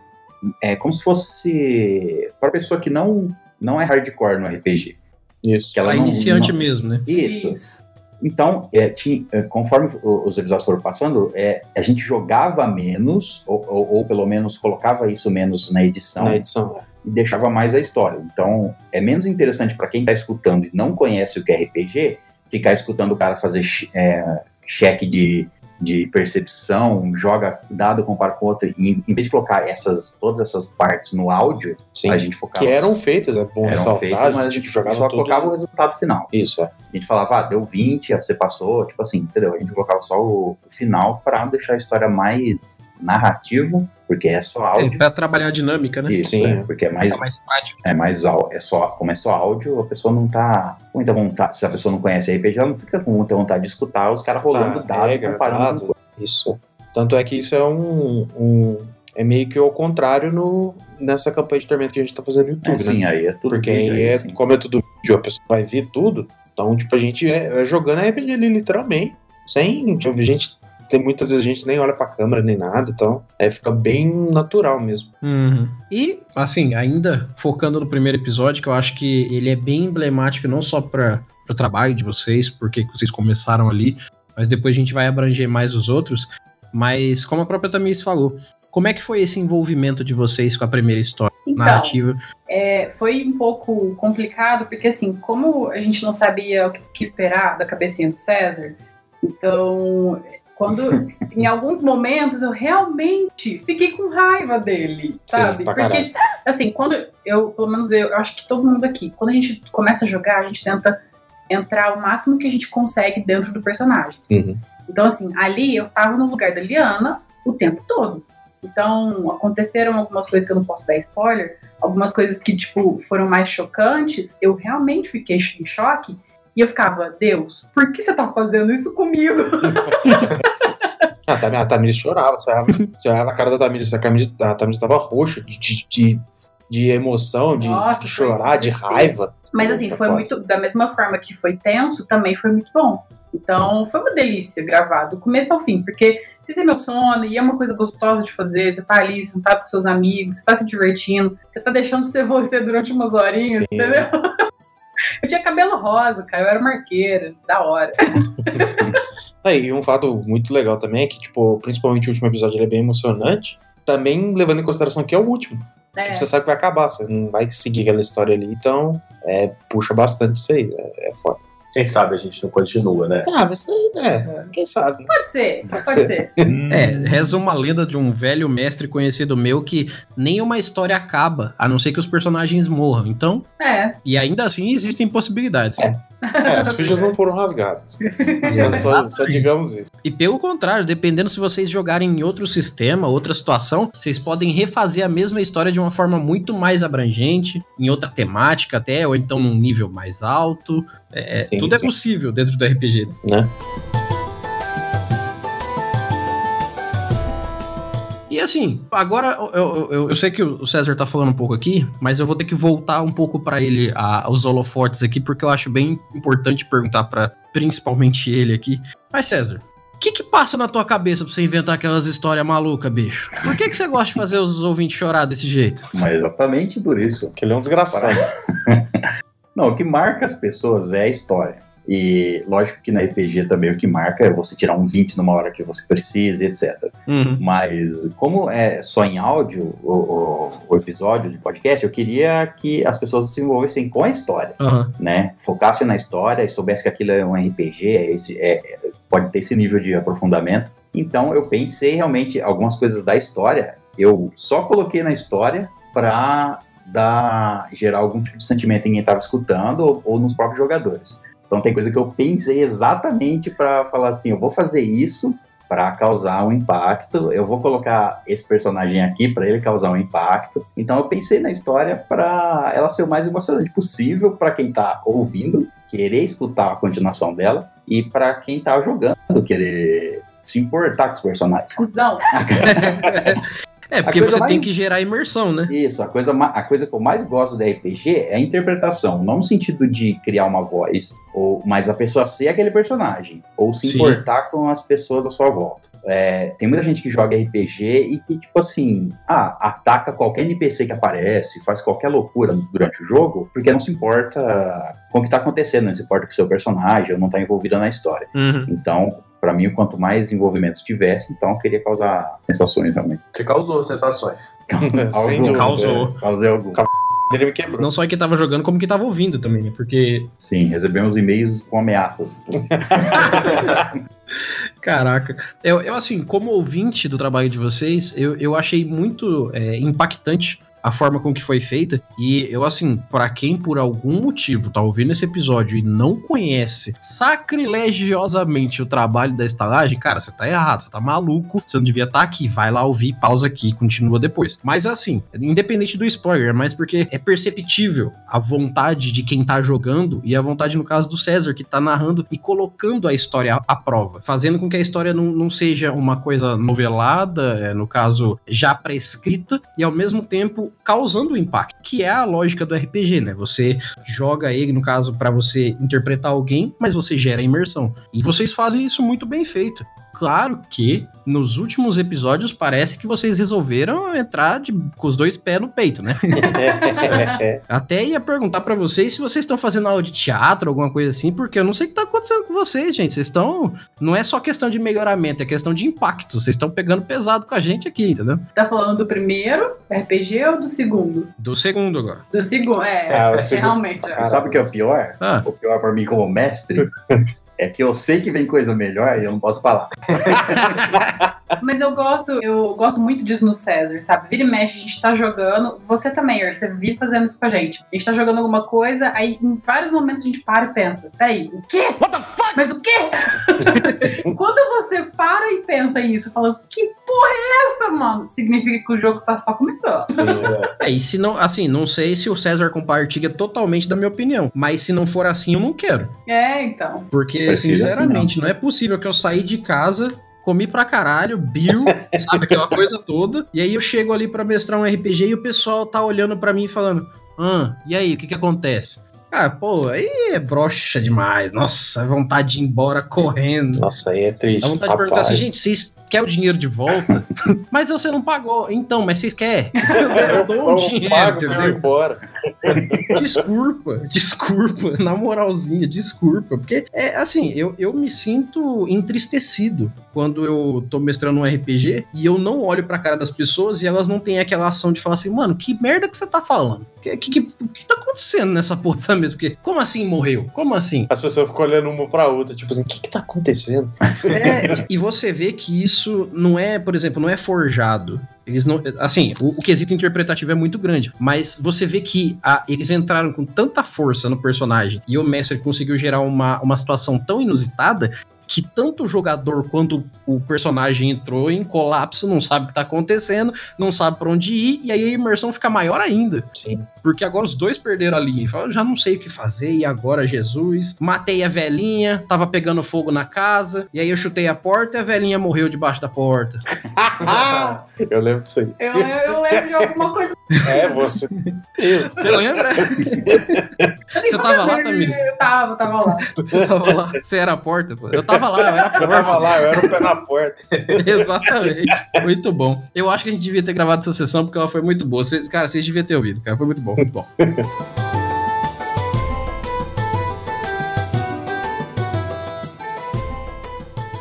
é, como se fosse. para pessoa que não, não é hardcore no RPG. Isso. Que ela não- iniciante não- mesmo, né? Isso. Então, é, tinha- é, conforme os episódios foram passando, é, a gente jogava menos, ou, ou- ou pelo menos colocava isso menos na edição, Na edição, é. e deixava mais a história. Então, é menos interessante para quem está escutando e não conhece o que é RPG, ficar escutando o cara fazer é, cheque de, de percepção, joga dado, compara com outro, e em vez de colocar essas, todas essas partes no áudio, Sim. a gente focava. Que eram feitas, é bom eram ressaltar. feitas, mas a gente jogava só tudo. colocava o resultado final. Isso, é. A gente falava, ah, deu 20, aí você passou, tipo assim, entendeu? A gente colocava só o, o final para deixar a história mais narrativa, porque é só É, áudio. pra trabalhar a dinâmica, né? Isso, Sim. é, porque é mais, Fica mais prático. é mais áudio, é só, como é só áudio, a pessoa não tá com muita vontade, se a pessoa não conhece RPG, ela não fica com muita vontade de escutar os caras rolando Tá, dados, regra, comparando dado. Isso. Tanto é que isso é um, um- É meio que ao contrário no, nessa campanha de tormento que a gente tá fazendo no YouTube, É, sim, né? aí é tudo Porque vídeo, aí, é, assim. como é tudo vídeo, a pessoa vai ver tudo. Então, tipo, a gente é, é jogando RPG ali, literalmente. Sem. Tipo, a gente. Tem muitas vezes a gente nem olha pra câmera nem nada, então é, fica bem natural mesmo. Uhum. E, assim, ainda focando no primeiro episódio, que eu acho que ele é bem emblemático não só para o trabalho de vocês, porque vocês começaram ali, mas depois a gente vai abranger mais os outros. Mas, como a própria Tamiris falou, como é que foi esse envolvimento de vocês com a primeira história Então, narrativa? é, foi um pouco complicado, porque assim, como a gente não sabia o que esperar da cabecinha do César, então, quando em alguns momentos eu realmente fiquei com raiva dele, sabe? pra porque, assim, quando eu, pelo menos eu, eu acho que todo mundo aqui, quando a gente começa a jogar, a gente tenta entrar o máximo que a gente consegue dentro do personagem. Uhum. Então, assim, ali eu tava no lugar da Liana o tempo todo. Então, aconteceram algumas coisas que eu não posso dar spoiler, algumas coisas que, tipo, foram mais chocantes, eu realmente fiquei em choque. E eu ficava, Deus, por que você tá fazendo isso comigo? Ah, a Tamires, a Tamires chorava, você olhava, você olhava a cara da Tamires, a Tamires tava roxa de, de, de, emoção, de, Nossa, de chorar, de raiva. Mas assim, Foi foi muito. Da mesma forma que foi tenso, também foi muito bom. Então, foi uma delícia gravar, do começo ao fim, porque você se emociona e é uma coisa gostosa de fazer. Você tá ali sentado com seus amigos, você tá se divertindo, você tá deixando de ser você durante umas horinhas, Sim. entendeu? Eu tinha cabelo rosa, cara, eu era marqueira, da hora. Aí, um fato muito legal também é que, tipo, principalmente o último episódio ele é bem emocionante, também levando em consideração que é o último. É, Você sabe que vai acabar, você não vai seguir aquela história ali, então é, puxa bastante isso aí, é, é foda. Quem sabe a gente não continua, né? Ah, mas isso aí, né? Quem sabe? né? pode ser, Pode pode, ser. ser. É, reza uma lenda de um velho mestre conhecido meu que nenhuma história acaba, a não ser que os personagens morram. Então, É, e ainda assim existem possibilidades. É, as fichas não foram rasgadas. Só, só- só digamos isso. E pelo contrário, dependendo se vocês jogarem em outro sistema, outra situação, vocês podem refazer a mesma história de uma forma muito mais abrangente, em outra temática até, ou então num nível mais alto. É, Sim, tudo é sim. possível dentro do RPG. Né? E assim, agora eu, eu, eu, sei que o César tá falando um pouco aqui, mas eu vou ter que voltar um pouco para ele, a, os holofotes aqui, porque eu acho bem importante perguntar para principalmente ele aqui. Mas, César, o que que passa na tua cabeça pra você inventar aquelas histórias malucas, bicho? Por que que você gosta de fazer os ouvintes chorar desse jeito? Mas exatamente por isso. Que ele é um desgraçado. Não, o que marca as pessoas é a história. E lógico que na RPG também o que marca é você tirar um 20 numa hora que você precisa, etc. Uhum. Mas como é só em áudio o, o, o, episódio de podcast, eu queria que as pessoas se envolvessem com a história, uhum. né? Focassem na história e soubessem que aquilo é um RPG, é esse, é, pode ter esse nível de aprofundamento. Então eu pensei realmente algumas coisas da história, eu só coloquei na história para dar gerar algum tipo de sentimento em quem estava escutando ou, ou nos próprios jogadores. Então tem coisa que eu pensei exatamente para falar assim, eu vou fazer isso para causar um impacto, eu vou colocar esse personagem aqui para ele causar um impacto. Então eu pensei na história para ela ser o mais emocionante possível para quem está ouvindo, querer escutar a continuação dela e para quem está jogando querer se importar com os personagens. Cusão. É, porque você mais... tem que gerar imersão, né? Isso, a coisa, a coisa que eu mais gosto da RPG é a interpretação, não no sentido de criar uma voz, ou, mas a pessoa ser aquele personagem, ou se Sim. importar com as pessoas à sua volta. É, tem muita gente que joga RPG e que, tipo assim, ah, ataca qualquer NPC que aparece, faz qualquer loucura durante o jogo, porque não se importa com o que tá acontecendo, não se importa com o seu personagem, ou não tá envolvido na história. Uhum. Então, para mim, quanto mais envolvimento tivesse, então eu queria causar sensações realmente. Você causou sensações. Sem dúvida. Causou. Causei algum. Ele me quebrou. Não só que tava jogando, como que tava ouvindo também, né? Porque. Sim, recebemos e-mails com ameaças. Caraca. Eu, eu, assim, como ouvinte do trabalho de vocês, eu, eu achei muito é, impactante a forma com que foi feita. E eu, assim, para quem por algum motivo tá ouvindo esse episódio e não conhece sacrilegiosamente o trabalho da estalagem, cara, você tá errado, você tá maluco, você não devia estar tá aqui. Vai lá ouvir, pausa aqui, continua depois. Mas assim, independente do spoiler, mas porque é perceptível a vontade de quem tá jogando e a vontade, no caso do César, que tá narrando e colocando a história à, prova, fazendo com que a história não, não seja uma coisa novelada, é, no caso, já prescrita, e ao mesmo tempo causando impacto, que é a lógica do RPG, né? Você joga ele, no caso, para você interpretar alguém, mas você gera imersão. E vocês fazem isso muito bem feito. Claro que nos últimos episódios parece que vocês resolveram entrar de, com os dois pés no peito, né? Até ia perguntar para vocês se vocês estão fazendo aula de teatro, alguma coisa assim, porque eu não sei o que tá acontecendo com vocês, gente. Vocês estão. Não é só questão de melhoramento, é questão de impacto. Vocês estão pegando pesado com a gente aqui, entendeu? Tá falando do primeiro RPG ou do segundo? Do segundo agora. Do segundo, é. é, é realmente. Sabe o que é o pior? Ah. O pior para mim como mestre É que eu sei que vem coisa melhor e eu não posso falar. Mas eu gosto, eu gosto muito disso no César, sabe? Vira e mexe, a gente tá jogando. Você também, Earl, você vive fazendo isso com a gente. A gente tá jogando alguma coisa, aí em vários momentos a gente para e pensa: peraí, o quê? What the fuck? Mas o quê? Quando você para e pensa isso, fala: que porra é essa, mano? Significa que o jogo tá só começando. Sim, é. é, e se não, assim, não sei se o César compartilha totalmente da minha opinião, mas se não for assim, eu não quero. É, então. Porque, sinceramente, assim, não. não é possível que eu saí de casa comi pra caralho, Bill, sabe, aquela coisa toda. E aí eu chego ali para mestrar um RPG e o pessoal tá olhando para mim e falando: Ah, e aí, o que que acontece? Ah, pô, aí é broxa demais. Nossa, vontade de ir embora correndo. Nossa, aí é triste. Dá vontade Papai. de perguntar assim, gente, vocês querem o dinheiro de volta? mas você não pagou. Então, mas vocês querem? Eu dou um dinheiro, pago, entendeu? embora. Desculpa, desculpa, na moralzinha, desculpa. Porque, é assim, eu, eu me sinto entristecido quando eu tô mestrando um RPG e eu não olho pra cara das pessoas e elas não têm aquela ação de falar assim, mano, que merda que você tá falando? O que, que, que, que, tá acontecendo nessa porra mesmo? Porque, como assim morreu? Como assim? As pessoas ficam olhando uma pra outra, tipo assim, o que que tá acontecendo? É, e você vê que isso não é, por exemplo, não é forjado. Eles não. Assim, o, o quesito interpretativo é muito grande. Mas você vê que a, eles entraram com tanta força no personagem e o mestre conseguiu gerar uma, uma situação tão inusitada que tanto o jogador quanto o personagem entrou em colapso, não sabe o que tá acontecendo, não sabe para onde ir, e aí a imersão fica maior ainda. Sim. Porque agora os dois perderam a linha. Falaram, já não sei o que fazer, e agora, Jesus? Matei a velhinha, tava pegando fogo na casa, e aí eu chutei a porta e a velhinha morreu debaixo da porta. eu lembro disso aí. Eu, eu, eu lembro de alguma coisa. É, você. Eu. Você lembra? Assim, você tava lá, Tamires? Eu tava, tava lá. Você tava lá. Você era a porta, pô. Eu tava lá, eu era a porta. Eu tava lá, eu era o pé na porta. Exatamente. Muito bom. Eu acho que a gente devia ter gravado essa sessão porque ela foi muito boa. Cara, vocês deviam ter ouvido, cara. Foi muito bom, muito bom.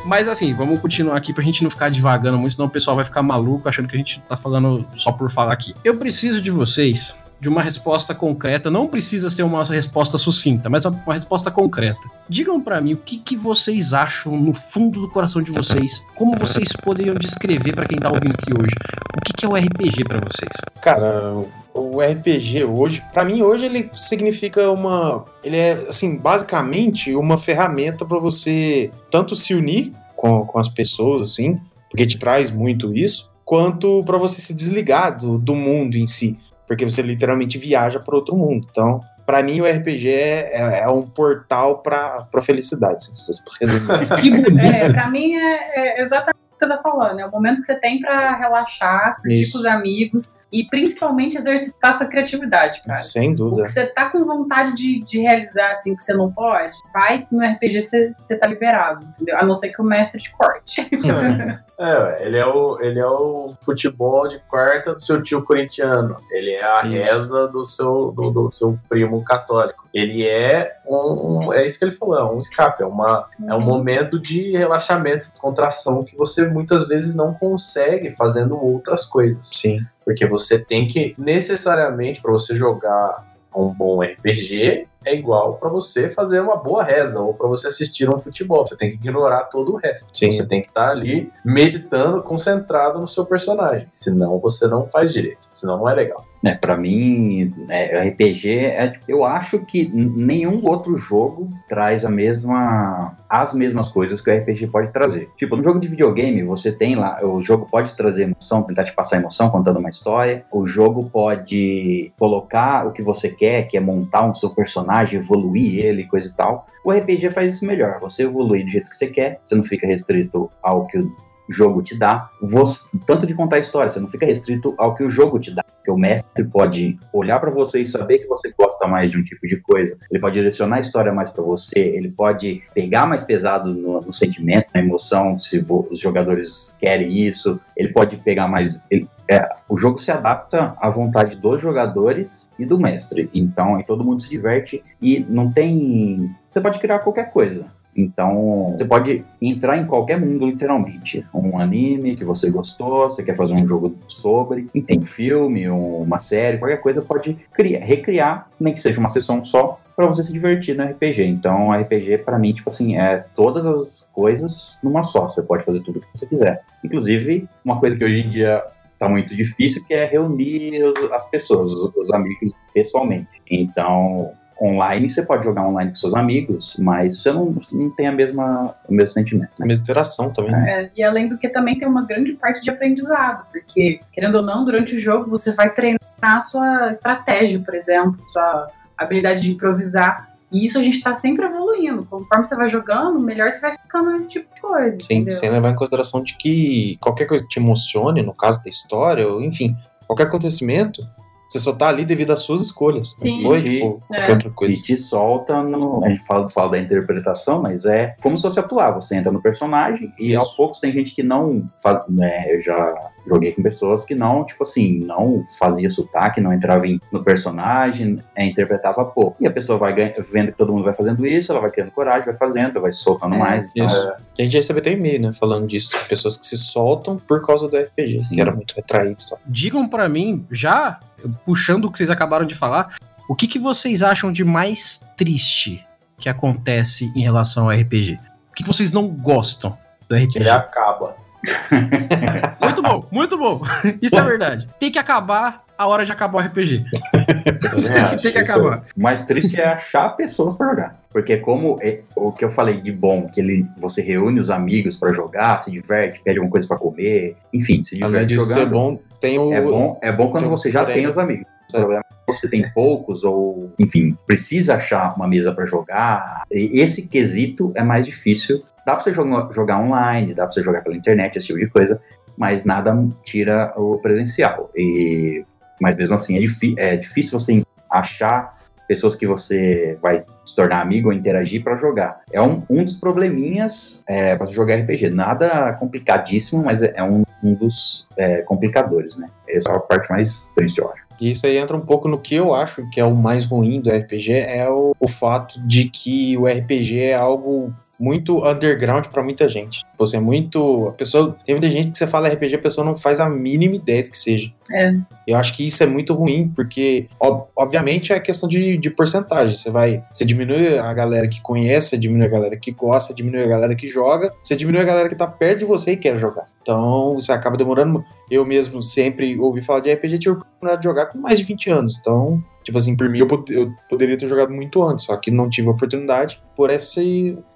Mas assim, vamos continuar aqui pra gente não ficar divagando muito, senão o pessoal vai ficar maluco achando que a gente tá falando só por falar aqui. Eu preciso de vocês de uma resposta concreta. Não precisa ser uma resposta sucinta, mas uma resposta concreta. Digam para mim o que, que vocês acham no fundo do coração de vocês. Como vocês poderiam descrever para quem tá ouvindo aqui hoje? O que, que é o RPG para vocês? Cara, o RPG hoje, para mim hoje ele significa uma, ele é assim basicamente uma ferramenta para você tanto se unir com, com as pessoas assim, porque te traz muito isso, quanto para você se desligar do, do mundo em si porque você literalmente viaja para outro mundo. Então, para mim, o RPG é, é, é um portal para felicidade, se fosse resumir. que bonito. É, para mim é, é exatamente você tá falando. É o momento que você tem para relaxar, curtir Isso. com os amigos e principalmente exercitar sua criatividade, cara. Sem dúvida. O que você tá com vontade de, de realizar, assim, que você não pode, vai no RPG você, você tá liberado, entendeu? A não ser que o mestre te corte. É, ele é o, ele é o futebol de quarta do seu tio corintiano. Ele é a isso. reza do seu, do, do, seu primo católico. Ele é um, é isso que ele falou, é um escape, é, uma, é um uhum. momento de relaxamento, de contração que você muitas vezes não consegue fazendo outras coisas. Sim. Porque você tem que, necessariamente, para você jogar um bom RPG, é igual para você fazer uma boa reza ou para você assistir um futebol. Você tem que ignorar todo o resto. Sim. Você tem que estar tá ali meditando, concentrado no seu personagem. Senão você não faz direito. Senão não é legal. É, para mim, é, RPG, é, eu acho que nenhum outro jogo traz a mesma, as mesmas coisas que o RPG pode trazer. Tipo, no jogo de videogame, você tem lá, o jogo pode trazer emoção, tentar te passar emoção contando uma história. O jogo pode colocar o que você quer, que é montar um seu personagem, evoluir ele, coisa e tal. O RPG faz isso melhor. Você evolui do jeito que você quer, você não fica restrito ao que o jogo te dá, você, tanto de contar a história, você não fica restrito ao que o jogo te dá. Porque o mestre pode olhar para você e saber que você gosta mais de um tipo de coisa, ele pode direcionar a história mais para você, ele pode pegar mais pesado no, no sentimento, na emoção, se os jogadores querem isso, ele pode pegar mais. Ele, é, o jogo se adapta à vontade dos jogadores e do mestre. Então, todo mundo se diverte e não tem. Você pode criar qualquer coisa. Então, você pode entrar em qualquer mundo, literalmente. Um anime que você gostou, você quer fazer um jogo sobre, enfim, um filme, uma série, qualquer coisa pode criar, recriar, nem que seja uma sessão só, para você se divertir no RPG. Então, RPG para mim, tipo assim, é todas as coisas numa só. Você pode fazer tudo o que você quiser. Inclusive, uma coisa que hoje em dia tá muito difícil, que é reunir os, as pessoas, os, os amigos pessoalmente. Então, online, você pode jogar online com seus amigos, mas você não, você não tem a mesma, o mesmo sentimento. Né? A mesma interação também. Né? É, e além do que também tem uma grande parte de aprendizado, porque, querendo ou não, durante o jogo você vai treinar a sua estratégia, por exemplo, sua habilidade de improvisar. E isso a gente está sempre evoluindo. Conforme você vai jogando, melhor você vai ficando nesse tipo de coisa. Sim, entendeu? sem levar em consideração de que qualquer coisa que te emocione, no caso da história, ou enfim, qualquer acontecimento, você só tá ali devido às suas escolhas. Sim. Não foi, tipo, é. qualquer outra coisa. E te solta no. A gente fala, fala da interpretação, mas é como se fosse atuar. Você entra no personagem e Isso. aos poucos tem gente que não. Faz, né, eu já joguei com pessoas que não, tipo assim, não fazia sotaque, não entrava em, no personagem, é, interpretava pouco. E a pessoa vai ganha, vendo que todo mundo vai fazendo isso, ela vai criando coragem, vai fazendo, vai se soltando é, mais. Então, é. A gente recebeu até e-mail, né, falando disso. Pessoas que se soltam por causa do RPG, Sim. que era muito retraído. Digam para mim, já puxando o que vocês acabaram de falar, o que, que vocês acham de mais triste que acontece em relação ao RPG? O que, que vocês não gostam do RPG? Ele acaba. muito bom, muito bom. Isso é verdade. Tem que acabar a hora de acabar o RPG. É, tem que acabar. O mais triste é achar pessoas para jogar. Porque como é, o que eu falei de bom, que ele, você reúne os amigos para jogar, se diverte, pede alguma coisa para comer, enfim, se diverte Além jogando. É bom, tem o... é bom, é bom quando você já tem os amigos. O problema você tem poucos ou, enfim, precisa achar uma mesa para jogar, esse quesito é mais difícil. Dá para você jogar, jogar online, dá para você jogar pela internet, esse tipo de coisa, mas nada tira o presencial. E, mas mesmo assim, é, é difícil você achar pessoas que você vai se tornar amigo ou interagir para jogar. É um, um dos probleminhas é, para jogar RPG. Nada complicadíssimo, mas é, é um, um dos é, complicadores, né? Essa é a parte mais triste, eu acho. E isso aí entra um pouco no que eu acho que é o mais ruim do RPG, é o, o fato de que o RPG é algo muito underground para muita gente. Você é muito. A pessoa. Tem muita gente que você fala RPG, a pessoa não faz a mínima ideia do que seja. É. Eu acho que isso é muito ruim, porque, ob, obviamente, é questão de, de porcentagem. Você vai. Você diminui a galera que conhece, você diminui a galera que gosta, diminui a galera que joga, você diminui a galera que tá perto de você e quer jogar. Então, você acaba demorando. Eu mesmo sempre ouvi falar de RPG, tive a oportunidade de jogar com mais de 20 anos. Então, Tipo assim, por mim eu, pod eu, poderia ter jogado muito antes, só que não tive a oportunidade por essa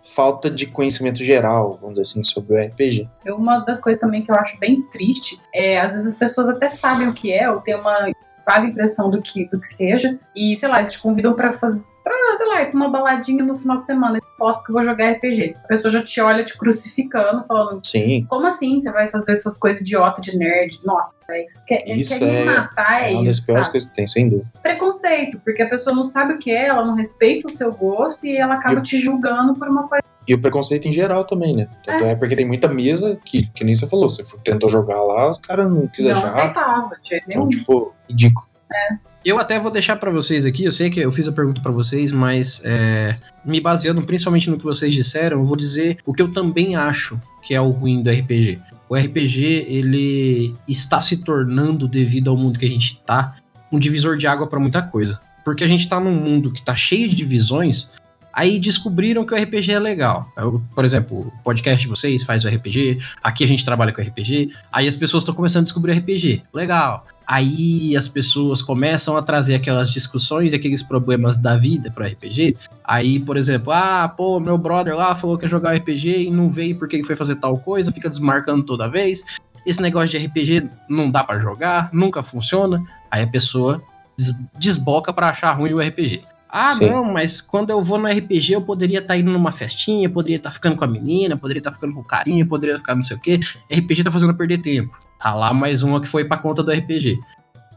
falta de conhecimento geral, vamos dizer assim, sobre o RPG. Uma das coisas também que eu acho bem triste é, às vezes as pessoas até sabem o que é, ou tem uma vaga impressão do que, do que seja, e sei lá, eles te convidam para fazer pra, sei lá, ir pra uma baladinha no final de semana. Eu posso que eu vou jogar RPG. A pessoa já te olha te crucificando, falando: Sim. Como assim você vai fazer essas coisas idiota de nerd? Nossa, é isso quer, isso quer é, me matar, é, é uma das isso. piores sabe? coisas que tem, sem dúvida. Preconceito, porque a pessoa não sabe o que é, ela não respeita o seu gosto e ela acaba Eu- te julgando por uma coisa. E o preconceito em geral também, né? Tanto é, porque tem muita mesa que, que nem você falou, você tentou jogar lá, o cara não quis não achar. aceitava, de jeito Então, nenhum. tipo, ridículo. Eu até vou deixar pra vocês aqui, eu sei que eu fiz a pergunta pra vocês, mas é, me baseando principalmente no que vocês disseram, eu vou dizer o que eu também acho que é o ruim do RPG. O RPG, ele está se tornando, devido ao mundo que a gente tá, um divisor de água pra muita coisa. Porque a gente tá num mundo que tá cheio de divisões, aí descobriram que o RPG é legal. Eu, por exemplo, o podcast de vocês faz o RPG, aqui a gente trabalha com RPG, aí as pessoas estão começando a descobrir RPG. Legal. Aí as pessoas começam a trazer aquelas discussões e aqueles problemas da vida pro RPG. Aí, por exemplo, ah, pô, meu brother lá falou que ia jogar RPG e não veio porque ele foi fazer tal coisa, fica desmarcando toda vez. Esse negócio de RPG não dá pra jogar, nunca funciona. Aí a pessoa des- desboca pra achar ruim o RPG. Ah, Sim. não, mas quando eu vou no RPG, eu poderia estar indo numa festinha, poderia estar ficando com a menina, poderia estar ficando com o carinha, eu poderia ficar não sei o quê. RPG tá fazendo eu perder tempo. Tá lá mais uma que foi pra conta do RPG.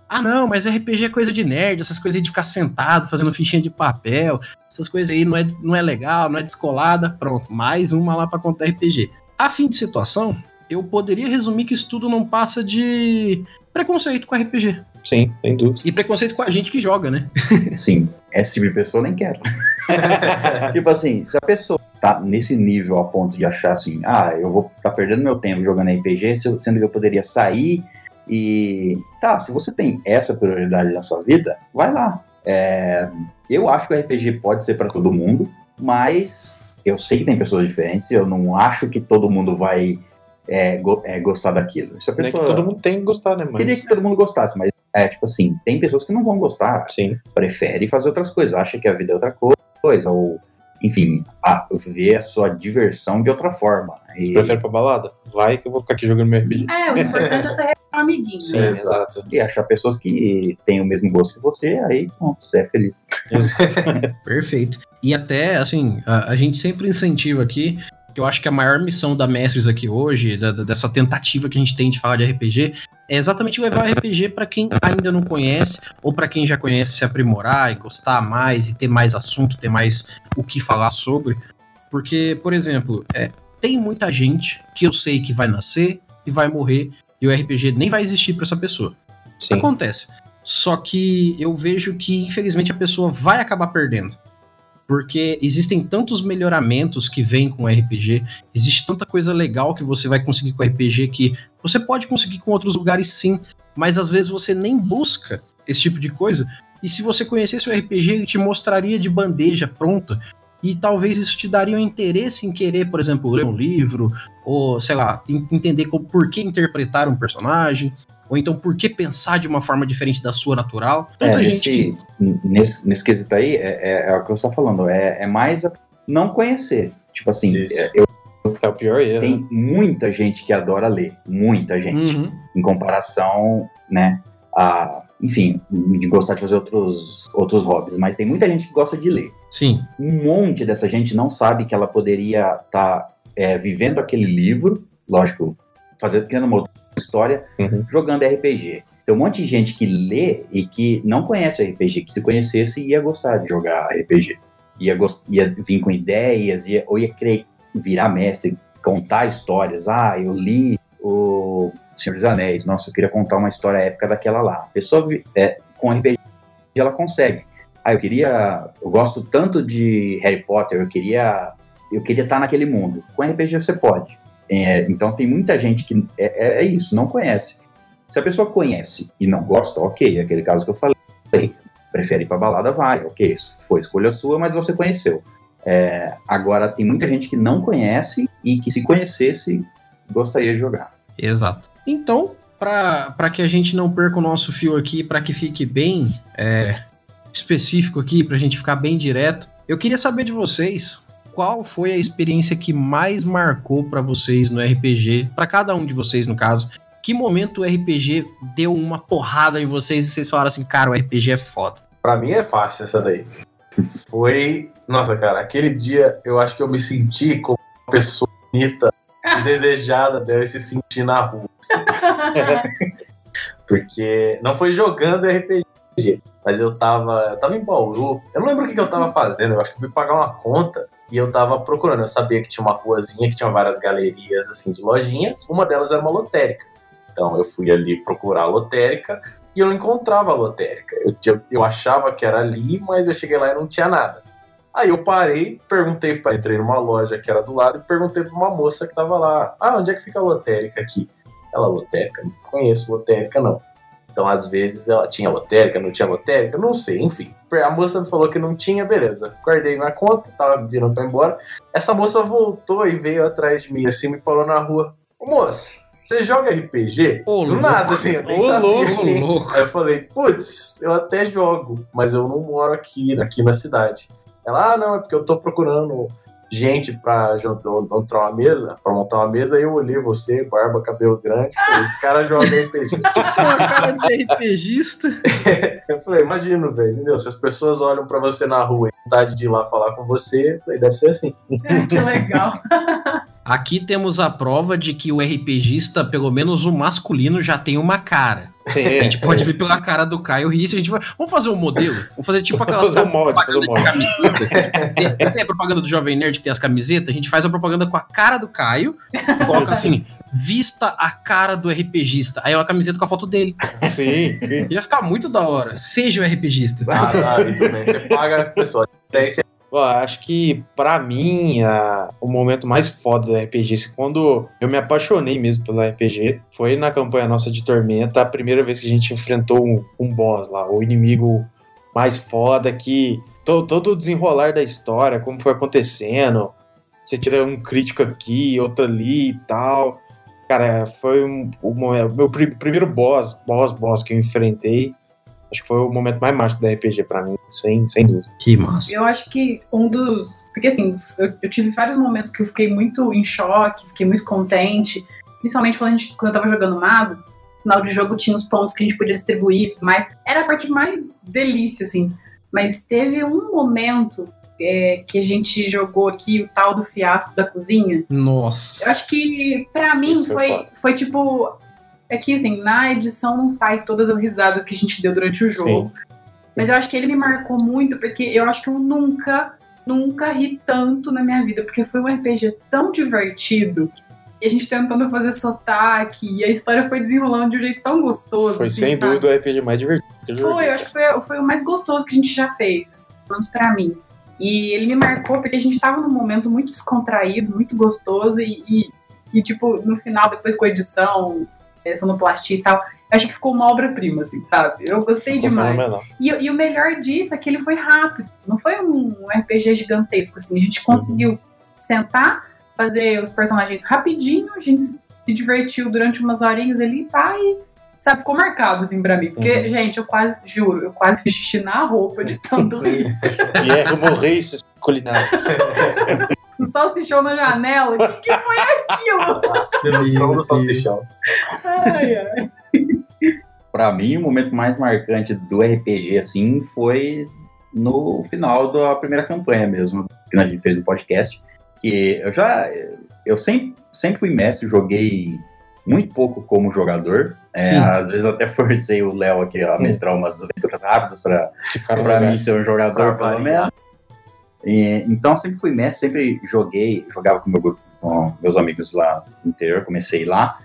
Ah, não, mas RPG é coisa de nerd, essas coisas aí de ficar sentado fazendo fichinha de papel, essas coisas aí não é, não é legal, não é descolada. Pronto, mais uma lá pra conta do RPG. A fim de situação, eu poderia resumir que isso tudo não passa de preconceito com RPG. Sim, sem dúvida. E preconceito com a gente que joga, né? Sim, esse tipo de pessoa eu nem quero. tipo assim, se a pessoa tá nesse nível a ponto de achar assim, ah, eu vou estar perdendo meu tempo jogando RPG, sendo que eu poderia sair e. Tá, se você tem essa prioridade na sua vida, vai lá. É, eu acho que o RPG pode ser para todo mundo, mas eu sei que tem pessoas diferentes, eu não acho que todo mundo vai é, go- é, gostar daquilo. Se a Não é pessoa. que todo mundo tem que gostar, né, mas... Queria que todo mundo gostasse, mas é tipo assim, tem pessoas que não vão gostar, Sim. prefere fazer outras coisas, acha que a vida é outra coisa, ou, enfim, a, ver a sua diversão de outra forma. Você E, prefere pra balada? Vai que eu vou ficar aqui jogando meu RPG. É, o importante é ser um amiguinho. Sim, né? exato. e achar pessoas que têm o mesmo gosto que você, aí, pronto, você é feliz. Perfeito. E até, assim, a, a gente sempre incentiva aqui, que eu acho que a maior missão da Mestres aqui hoje, da- dessa tentativa que a gente tem de falar de RPG, é exatamente levar RPG para quem ainda não conhece, ou para quem já conhece se aprimorar e gostar mais, e ter mais assunto, ter mais o que falar sobre. Porque, por exemplo, é, tem muita gente que eu sei que vai nascer e vai morrer, e o RPG nem vai existir para essa pessoa. Sim. Acontece. Só que eu vejo que, infelizmente, a pessoa vai acabar perdendo. Porque existem tantos melhoramentos que vêm com RPG, existe tanta coisa legal que você vai conseguir com RPG que você pode conseguir com outros lugares sim, mas às vezes você nem busca esse tipo de coisa. E se você conhecesse o RPG, ele te mostraria de bandeja pronta. E talvez isso te daria um interesse em querer, por exemplo, ler um livro, ou sei lá, en- entender como, por que interpretar um personagem, ou então por que pensar de uma forma diferente da sua natural. Tanta É, gente que. nesse, nesse, quesito aí, é, é, é o que você está falando, é, é mais a não conhecer. Tipo assim, Isso. é, eu É o pior erro. tem muita gente que adora ler, muita gente. Uhum. em comparação, né, a enfim, de gostar de fazer outros, outros hobbies, mas tem muita gente que gosta de ler. Sim. Um monte dessa gente não sabe que ela poderia estar tá, é, vivendo aquele livro, lógico, fazendo criando uma outra história, uhum. jogando RPG. Tem um monte de gente que lê e que não conhece RPG, que se conhecesse ia gostar de jogar RPG. Ia, ia vir com ideias, ia, ou ia querer virar mestre, contar histórias. Ah, eu li o Senhor dos Anéis, nossa, eu queria contar uma história épica daquela lá. A pessoa é, com RPG ela consegue. Ah, eu queria, eu gosto tanto de Harry Potter, eu queria, eu queria estar naquele mundo. Com RPG você pode. É, então tem muita gente que é, é, é, isso, não conhece. Se a pessoa conhece e não gosta, ok, é aquele caso que eu falei. Prefere ir pra balada, vai, ok, foi escolha sua, mas você conheceu. É, agora tem muita gente que não conhece e que se conhecesse gostaria de jogar. Exato. Então, para que a gente não perca o nosso fio aqui, para que fique bem é, específico aqui, para a gente ficar bem direto, eu queria saber de vocês qual foi a experiência que mais marcou para vocês no RPG, para cada um de vocês no caso. Que momento o RPG deu uma porrada em vocês e vocês falaram assim, cara, o RPG é foda? Pra mim é fácil essa daí. Foi. Nossa, cara, aquele dia eu acho que eu me senti como uma pessoa bonita desejada deve se sentir na rua. Assim. Porque não foi jogando RPG, mas eu tava, eu tava em Bauru. Eu não lembro o que, que eu tava fazendo, eu acho que fui pagar uma conta e eu tava procurando. Eu sabia que tinha uma ruazinha que tinha várias galerias assim de lojinhas, uma delas era uma lotérica. Então eu fui ali procurar a lotérica e eu não encontrava a lotérica. Eu, eu achava que era ali, mas eu cheguei lá e não tinha nada. Aí eu parei, perguntei para entrei numa loja que era do lado e perguntei para uma moça que tava lá: "Ah, onde é que fica a lotérica aqui?" Ela, lotérica, não conheço lotérica não. Então, às vezes, ela tinha lotérica, não tinha lotérica, não sei, enfim. A moça falou que não tinha, beleza. Guardei na conta, tava virando pra ir embora. Essa moça voltou e veio atrás de mim, assim, me parou na rua. Ô, moça, você joga RPG? Ô, Do louco. nada, assim, eu nem Ô, sabia. louco, louco. Aí eu falei, putz, eu até jogo, mas eu não moro aqui, aqui na cidade. Ela, ah, não, é porque eu tô procurando gente pra montar uma mesa, pra montar uma mesa, eu olhei você, barba, cabelo grande, falei, esse cara joga RPG. uma cara de RPGista. eu falei, imagino, velho, entendeu? Se as pessoas olham pra você na rua e vontade de ir lá falar com você, falei, deve ser assim. que legal. Aqui temos a prova de que o RPGista, pelo menos o masculino, já tem uma cara. Sim, é. a gente é, pode vir ver pela cara do Caio Risse, a gente vai, vamos fazer um modelo, vamos fazer tipo aquelas fazer mod. Tem, a propaganda do Jovem Nerd que tem as camisetas, a gente faz a propaganda com a cara do Caio, coloca assim, vista a cara do RPGista, aí é uma camiseta com a foto dele. Sim, sim. Ia ficar muito da hora, seja o RPGista. Ah, tá, muito bem, você paga, pessoal, Acho que para mim a, o momento mais foda da RPG, assim, quando eu me apaixonei mesmo pelo RPG, foi na campanha nossa de Tormenta, a primeira vez que a gente enfrentou um, um boss lá, o inimigo mais foda que to, todo o desenrolar da história, como foi acontecendo, você tira um crítico aqui, outro ali e tal. Cara, foi um, o meu primeiro boss, boss, boss que eu enfrentei Acho que foi o momento mais mágico da RPG pra mim, sem, sem dúvida. Que massa. Eu acho que um dos. Porque assim, eu, eu tive vários momentos que eu fiquei muito em choque, fiquei muito contente. Principalmente quando, a gente, quando eu tava jogando Mago. No final de jogo tinha os pontos que a gente podia distribuir e mais. Era a parte mais delícia, assim. Mas teve um momento é, que a gente jogou aqui, o tal do fiasco da cozinha. Nossa. Eu acho que, pra mim, foi foi, foi tipo. É que, assim, na edição não sai todas as risadas que a gente deu durante o jogo. Mas eu acho que ele me marcou muito, porque eu acho que eu nunca, nunca ri tanto na minha vida, porque foi um RPG tão divertido. E a gente tentando fazer sotaque, e a história foi desenrolando de um jeito tão gostoso. Foi assim, sem sabe? dúvida o RPG mais divertido. Foi, eu acho que foi, foi o mais gostoso que a gente já fez, assim, pelo menos pra mim. E ele me marcou porque a gente tava num momento muito descontraído, muito gostoso, e, e, e, tipo, no final, depois com a edição, é, sonoplastia e tal, eu achei que ficou uma obra-prima, assim, sabe? Eu gostei Ficou demais. E, e o melhor disso é que ele foi rápido. Não foi um RPG gigantesco, assim. A gente conseguiu sentar, fazer os personagens rapidinho, a gente se divertiu durante umas horinhas ali, tá? E, sabe, ficou marcado, assim, pra mim. Porque, Uhum. gente, eu quase, juro, eu quase fiz xixi na roupa de tanto rir. E é hemorreices culinários. O salsichão na janela, o que, que foi aquilo? sedução do salsichão. Ai, ai. para mim, o momento mais marcante do RPG, assim, foi no final da primeira campanha mesmo, que a gente fez no podcast. Que eu já. Eu sempre, sempre fui mestre, joguei muito pouco como jogador. É, às vezes até forcei o Léo aqui a mestrar umas aventuras rápidas para mim ser um jogador, pelo menos. E, então sempre fui mestre, sempre joguei, jogava com meu grupo, com meus amigos lá no interior, comecei lá.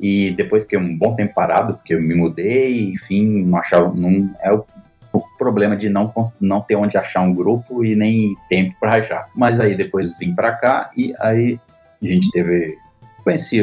E depois fiquei um bom tempo parado, porque eu me mudei, enfim, não achava. Não, é o, o problema de não, não ter onde achar um grupo e nem tempo para achar. Mas aí depois vim para cá e aí a gente teve. Conheci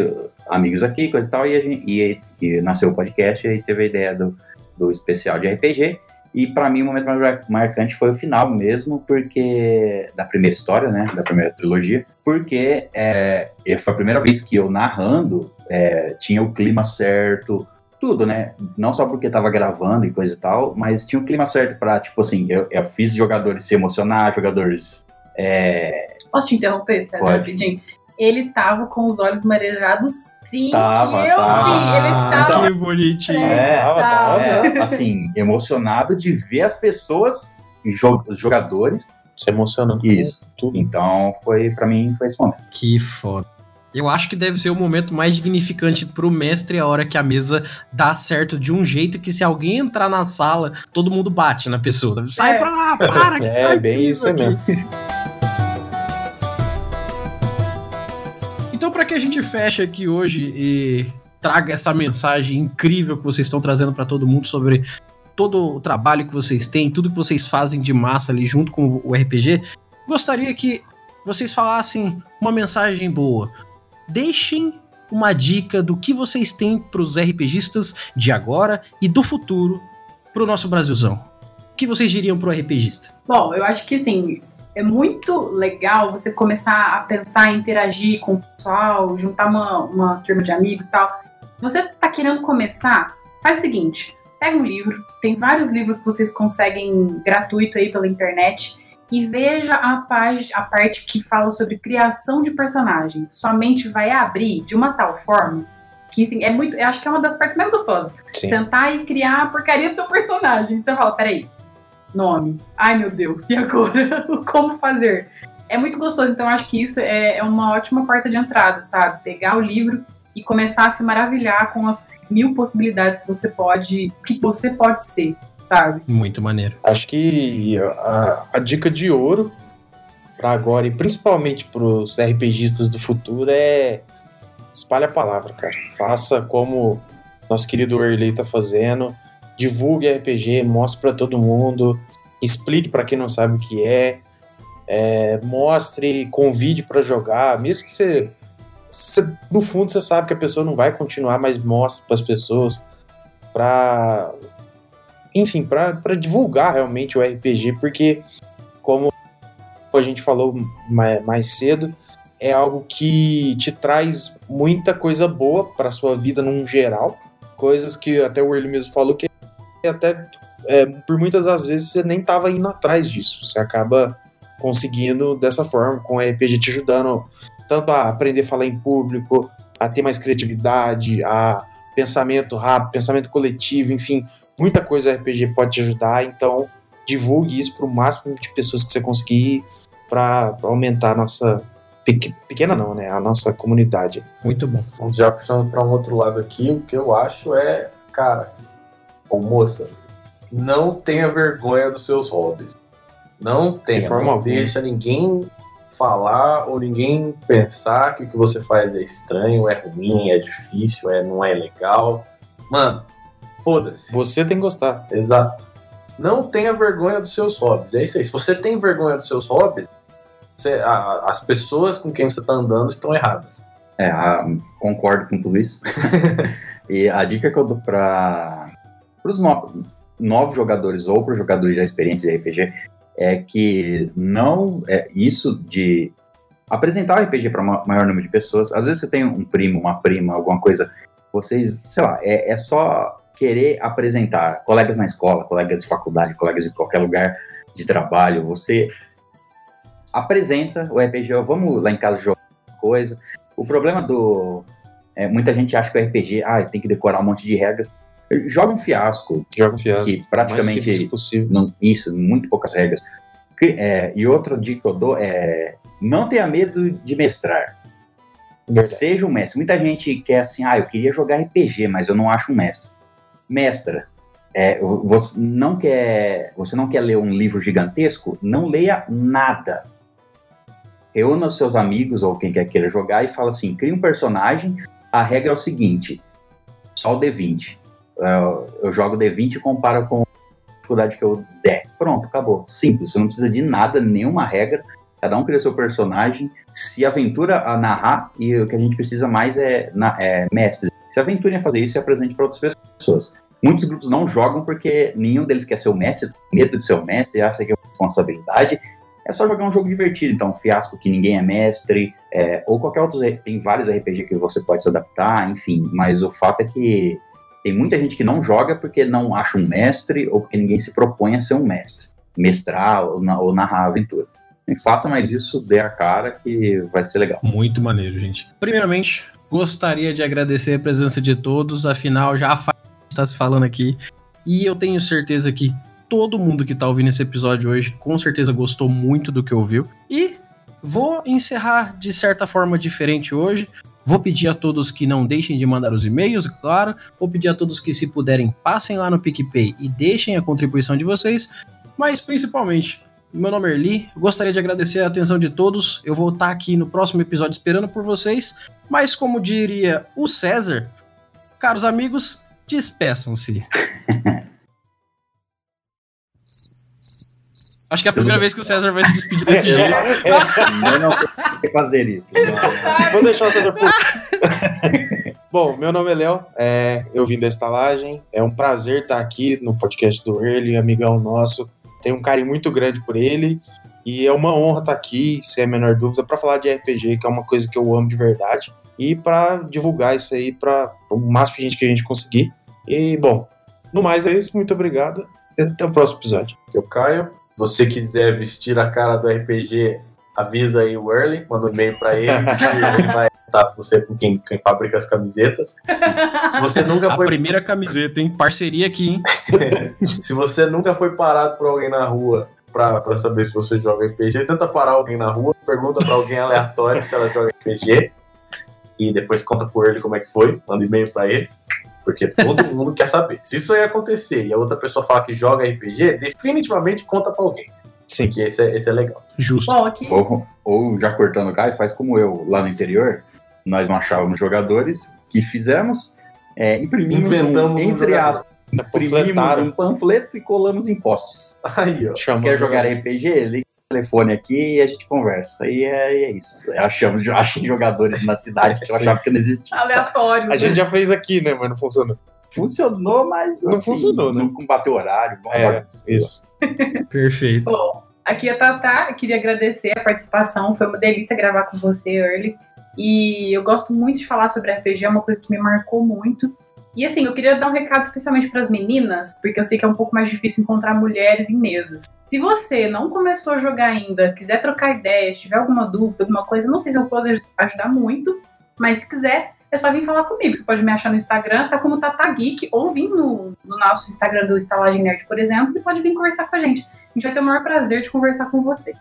amigos aqui, coisa e tal, e, gente, e, e nasceu o podcast e teve a ideia do, do especial de RPG. E para mim o momento mais marcante foi o final mesmo, porque da primeira história, né, da primeira trilogia, porque é, foi a primeira vez que eu narrando é, tinha o clima certo, tudo, né? Não só porque tava gravando e coisa e tal, mas tinha o clima certo para tipo assim, eu, eu, fiz jogadores se emocionar, jogadores. É... Posso te interromper, César, rapidinho? Ele tava com os olhos marejados, sim. Tava, eu tava. vi. Ele tava. Que bonitinho. É, tava, tava. É, assim, emocionado de ver as pessoas, os jogadores. Se emocionando. Isso. Tudo. Então, foi, para mim, foi esse momento. Que foda. Eu acho que deve ser o momento mais dignificante pro mestre a hora que a mesa dá certo de um jeito que se alguém entrar na sala, todo mundo bate na pessoa. Sai é. pra lá, para! é, bem isso mesmo. Gente feche aqui hoje e traga essa mensagem incrível que vocês estão trazendo para todo mundo sobre todo o trabalho que vocês têm, tudo que vocês fazem de massa ali junto com o RPG, gostaria que vocês falassem uma mensagem boa. Deixem uma dica do que vocês têm para os RPGistas de agora e do futuro para o nosso Brasilzão. O que vocês diriam para o RPGista? Bom, eu acho que assim, é muito legal você começar a pensar em interagir com o pessoal, juntar uma, uma turma de amigos e tal. Se você tá querendo começar, faz o seguinte: pega um livro, tem vários livros que vocês conseguem gratuito aí pela internet. E veja a, page, a parte que fala sobre criação de personagem. Sua mente vai abrir de uma tal forma que assim, é muito. Eu acho que é uma das partes mais gostosas. Sim. Sentar e criar a porcaria do seu personagem. Você fala, peraí, nome. Ai meu Deus, e agora? Como fazer? É muito gostoso, então acho que isso é, é uma ótima porta de entrada, sabe? Pegar o livro e começar a se maravilhar com as mil possibilidades que você pode, que você pode ser, sabe? Muito maneiro. Acho que a, a dica de ouro para agora e principalmente para os RPGistas do futuro é espalhe a palavra, cara. Faça como nosso querido Earley tá fazendo divulgue RPG, mostre para todo mundo, explique para quem não sabe o que é, é mostre, convide para jogar, mesmo que você, você, no fundo você sabe que a pessoa não vai continuar, mas mostre para as pessoas para enfim, para divulgar realmente o RPG, porque como a gente falou mais, mais cedo, é algo que te traz muita coisa boa para sua vida num geral, coisas que até o Early mesmo falou que até é, por muitas das vezes você nem estava indo atrás disso. Você acaba conseguindo dessa forma, com o RPG te ajudando tanto a aprender a falar em público, a ter mais criatividade, a pensamento rápido, pensamento coletivo, enfim, muita coisa o RPG pode te ajudar. Então, divulgue isso para o máximo de pessoas que você conseguir para aumentar a nossa pequena não, né? A nossa comunidade. Muito bom. Já puxando para um outro lado aqui, o que eu acho é, cara, ou moça, não tenha vergonha dos seus hobbies. Não tenha. Não deixa ninguém falar ou ninguém pensar que o que você faz é estranho, é ruim, é difícil, é, não é legal. Mano, foda-se. Você tem que gostar. Exato. Não tenha vergonha dos seus hobbies. É isso aí. Se você tem vergonha dos seus hobbies, você, a, as pessoas com quem você está andando estão erradas. É, a, concordo com tudo isso. e a dica que eu dou para para os no novos jogadores ou para os jogadores já experientes de RPG é que não é isso de apresentar o RPG para maior número de pessoas. Às vezes você tem um primo, uma prima, alguma coisa, vocês, sei lá, é, é só querer apresentar colegas na escola, colegas de faculdade, colegas de qualquer lugar de trabalho, você apresenta o RPG, vamos lá em casa jogar coisa. O problema do. É, muita gente acha que o RPG, ah, tem que decorar um monte de regras. Joga um fiasco. Joga um fiasco. Que praticamente. possível. Não, isso, muito poucas regras. É, e outra dica que eu dou é não tenha medo de mestrar. Verdade. Seja um mestre. Muita gente quer assim, ah, eu queria jogar RPG, mas eu não acho um mestre. Mestra. É, você não quer, você não quer ler um livro gigantesco? Não leia nada. Reúna os seus amigos ou quem quer queira jogar e fala assim: cria um personagem. A regra é o seguinte: só o D20. Eu, eu jogo D20 e comparo com a dificuldade que eu der. Pronto, acabou. Simples. Você não precisa de nada, nenhuma regra. Cada um cria seu personagem, se aventura a narrar e o que a gente precisa mais é, na, é mestres. Se aventurem a fazer isso e apresente para outras pessoas. Muitos grupos não jogam porque nenhum deles quer ser o mestre, tem medo de ser o mestre, acha que é uma responsabilidade. É só jogar um jogo divertido, então, um fiasco que ninguém é mestre, é, ou qualquer outro. Tem vários RPG que você pode se adaptar, enfim, mas o fato é que tem muita gente que não joga porque não acha um mestre ou porque ninguém se propõe a ser um mestre, mestrar ou, ou narrar a aventura. E faça mais isso, dê a cara que vai ser legal. Muito maneiro, gente. Primeiramente, gostaria de agradecer a presença de todos, afinal já está se falando aqui. E eu tenho certeza que todo mundo que está ouvindo esse episódio hoje com certeza gostou muito do que ouviu. E vou encerrar de certa forma diferente hoje. Vou pedir a todos que não deixem de mandar os e-mails, claro. Vou pedir a todos que, se puderem, passem lá no PicPay e deixem a contribuição de vocês. Mas principalmente, meu nome é Erli, gostaria de agradecer a atenção de todos. Eu vou estar aqui no próximo episódio esperando por vocês. Mas, como diria o César, caros amigos, Despeçam-se. Acho que é a primeira vez que o César vai se despedir desse jeito. Eu não sei fazer isso. Vou deixar o César por. Bom, meu nome é Léo, é, eu vim da estalagem. É um prazer estar aqui no podcast do Early, amigão nosso. Tenho um carinho muito grande por ele. E é uma honra estar aqui, sem a menor dúvida, para falar de RPG, que é uma coisa que eu amo de verdade. E para divulgar isso aí para o máximo de gente que a gente conseguir. E, bom, no mais é isso. Muito obrigado. Até o próximo episódio. Eu, Caio. Você quiser vestir a cara do RPG, avisa aí o Early, manda um e-mail para ele, ele vai estar com você com quem, quem, fabrica as camisetas. Se você nunca foi. A primeira camiseta, hein? Parceria aqui, hein? Se você nunca foi parado por alguém na rua pra, pra saber se você joga RPG, tenta parar alguém na rua, pergunta pra alguém aleatório se ela joga RPG. E depois conta por ele como é que foi, manda e-mail pra ele. Porque todo mundo quer saber. Se isso aí acontecer e a outra pessoa falar que joga RPG, definitivamente conta pra alguém. Sim. Que esse é, esse é legal. Justo. Ou, ou, já cortando o Caio, faz como eu, lá no interior, nós não achávamos jogadores, que fizemos, é, imprimimos Inventamos um, entre um as imprimimos um panfleto e colamos em postes. Aí, ó. Quer jogar RPG? Telefone aqui e a gente conversa. E é, é isso. Achamos, achei jogadores na cidade que eu achava que não existia. Aleatório. A gente já fez aqui, né? Mas não funcionou. Funcionou, mas não assim, funcionou, né? Não bateu horário. É, isso. Perfeito. Bom, aqui é a Tatá. Eu queria agradecer a participação. Foi uma delícia gravar com você, Early. E eu gosto muito de falar sobre RPG, é uma coisa que me marcou muito. E assim, eu queria dar um recado especialmente para as meninas, porque eu sei que é um pouco mais difícil encontrar mulheres em mesas. Se você não começou a jogar ainda, quiser trocar ideias, tiver alguma dúvida, alguma coisa, não sei se eu posso ajudar muito, mas se quiser, é só vir falar comigo. Você pode me achar no Instagram, tá como Tata Geek, ou vir no, no nosso Instagram do Estalagem Nerd, por exemplo, e pode vir conversar com a gente. A gente vai ter o maior prazer de conversar com você.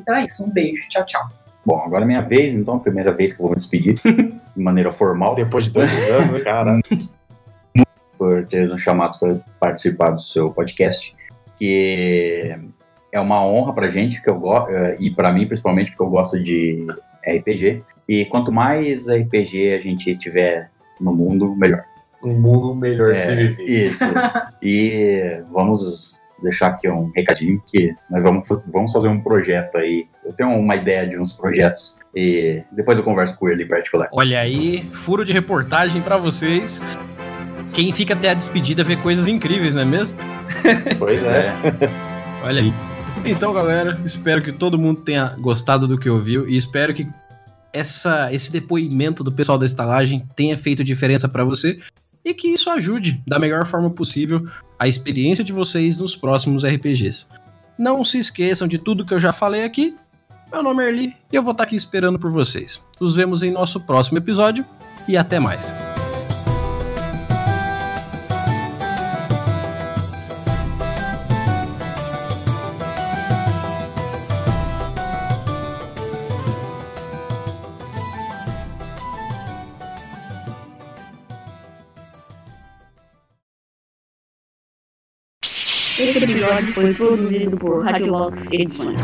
Então é isso, um beijo, tchau, tchau. Bom, agora é minha vez, então, a primeira vez que eu vou me despedir, de maneira formal. Depois de dois anos, cara por ter nos chamado para participar do seu podcast, que é uma honra para gente, que eu gosto eh, e para mim principalmente porque eu gosto de RPG. E quanto mais RPG a gente tiver no mundo, melhor. Um mundo melhor é, de se viver. Isso. e vamos deixar aqui um recadinho que nós vamos, vamos fazer um projeto aí. Eu tenho uma ideia de uns projetos e depois eu converso com ele em particular. Olha aí, furo de reportagem para vocês quem fica até a despedida vê coisas incríveis, não é mesmo? Pois é. Olha aí. Então, galera, espero que todo mundo tenha gostado do que ouviu e espero que essa, esse depoimento do pessoal da estalagem tenha feito diferença para você e que isso ajude da melhor forma possível a experiência de vocês nos próximos RPGs. Não se esqueçam de tudo que eu já falei aqui. Meu nome é Erli e eu vou estar aqui esperando por vocês. Nos vemos em nosso próximo episódio e até mais. Episódio foi produzido por Radiolox Edições.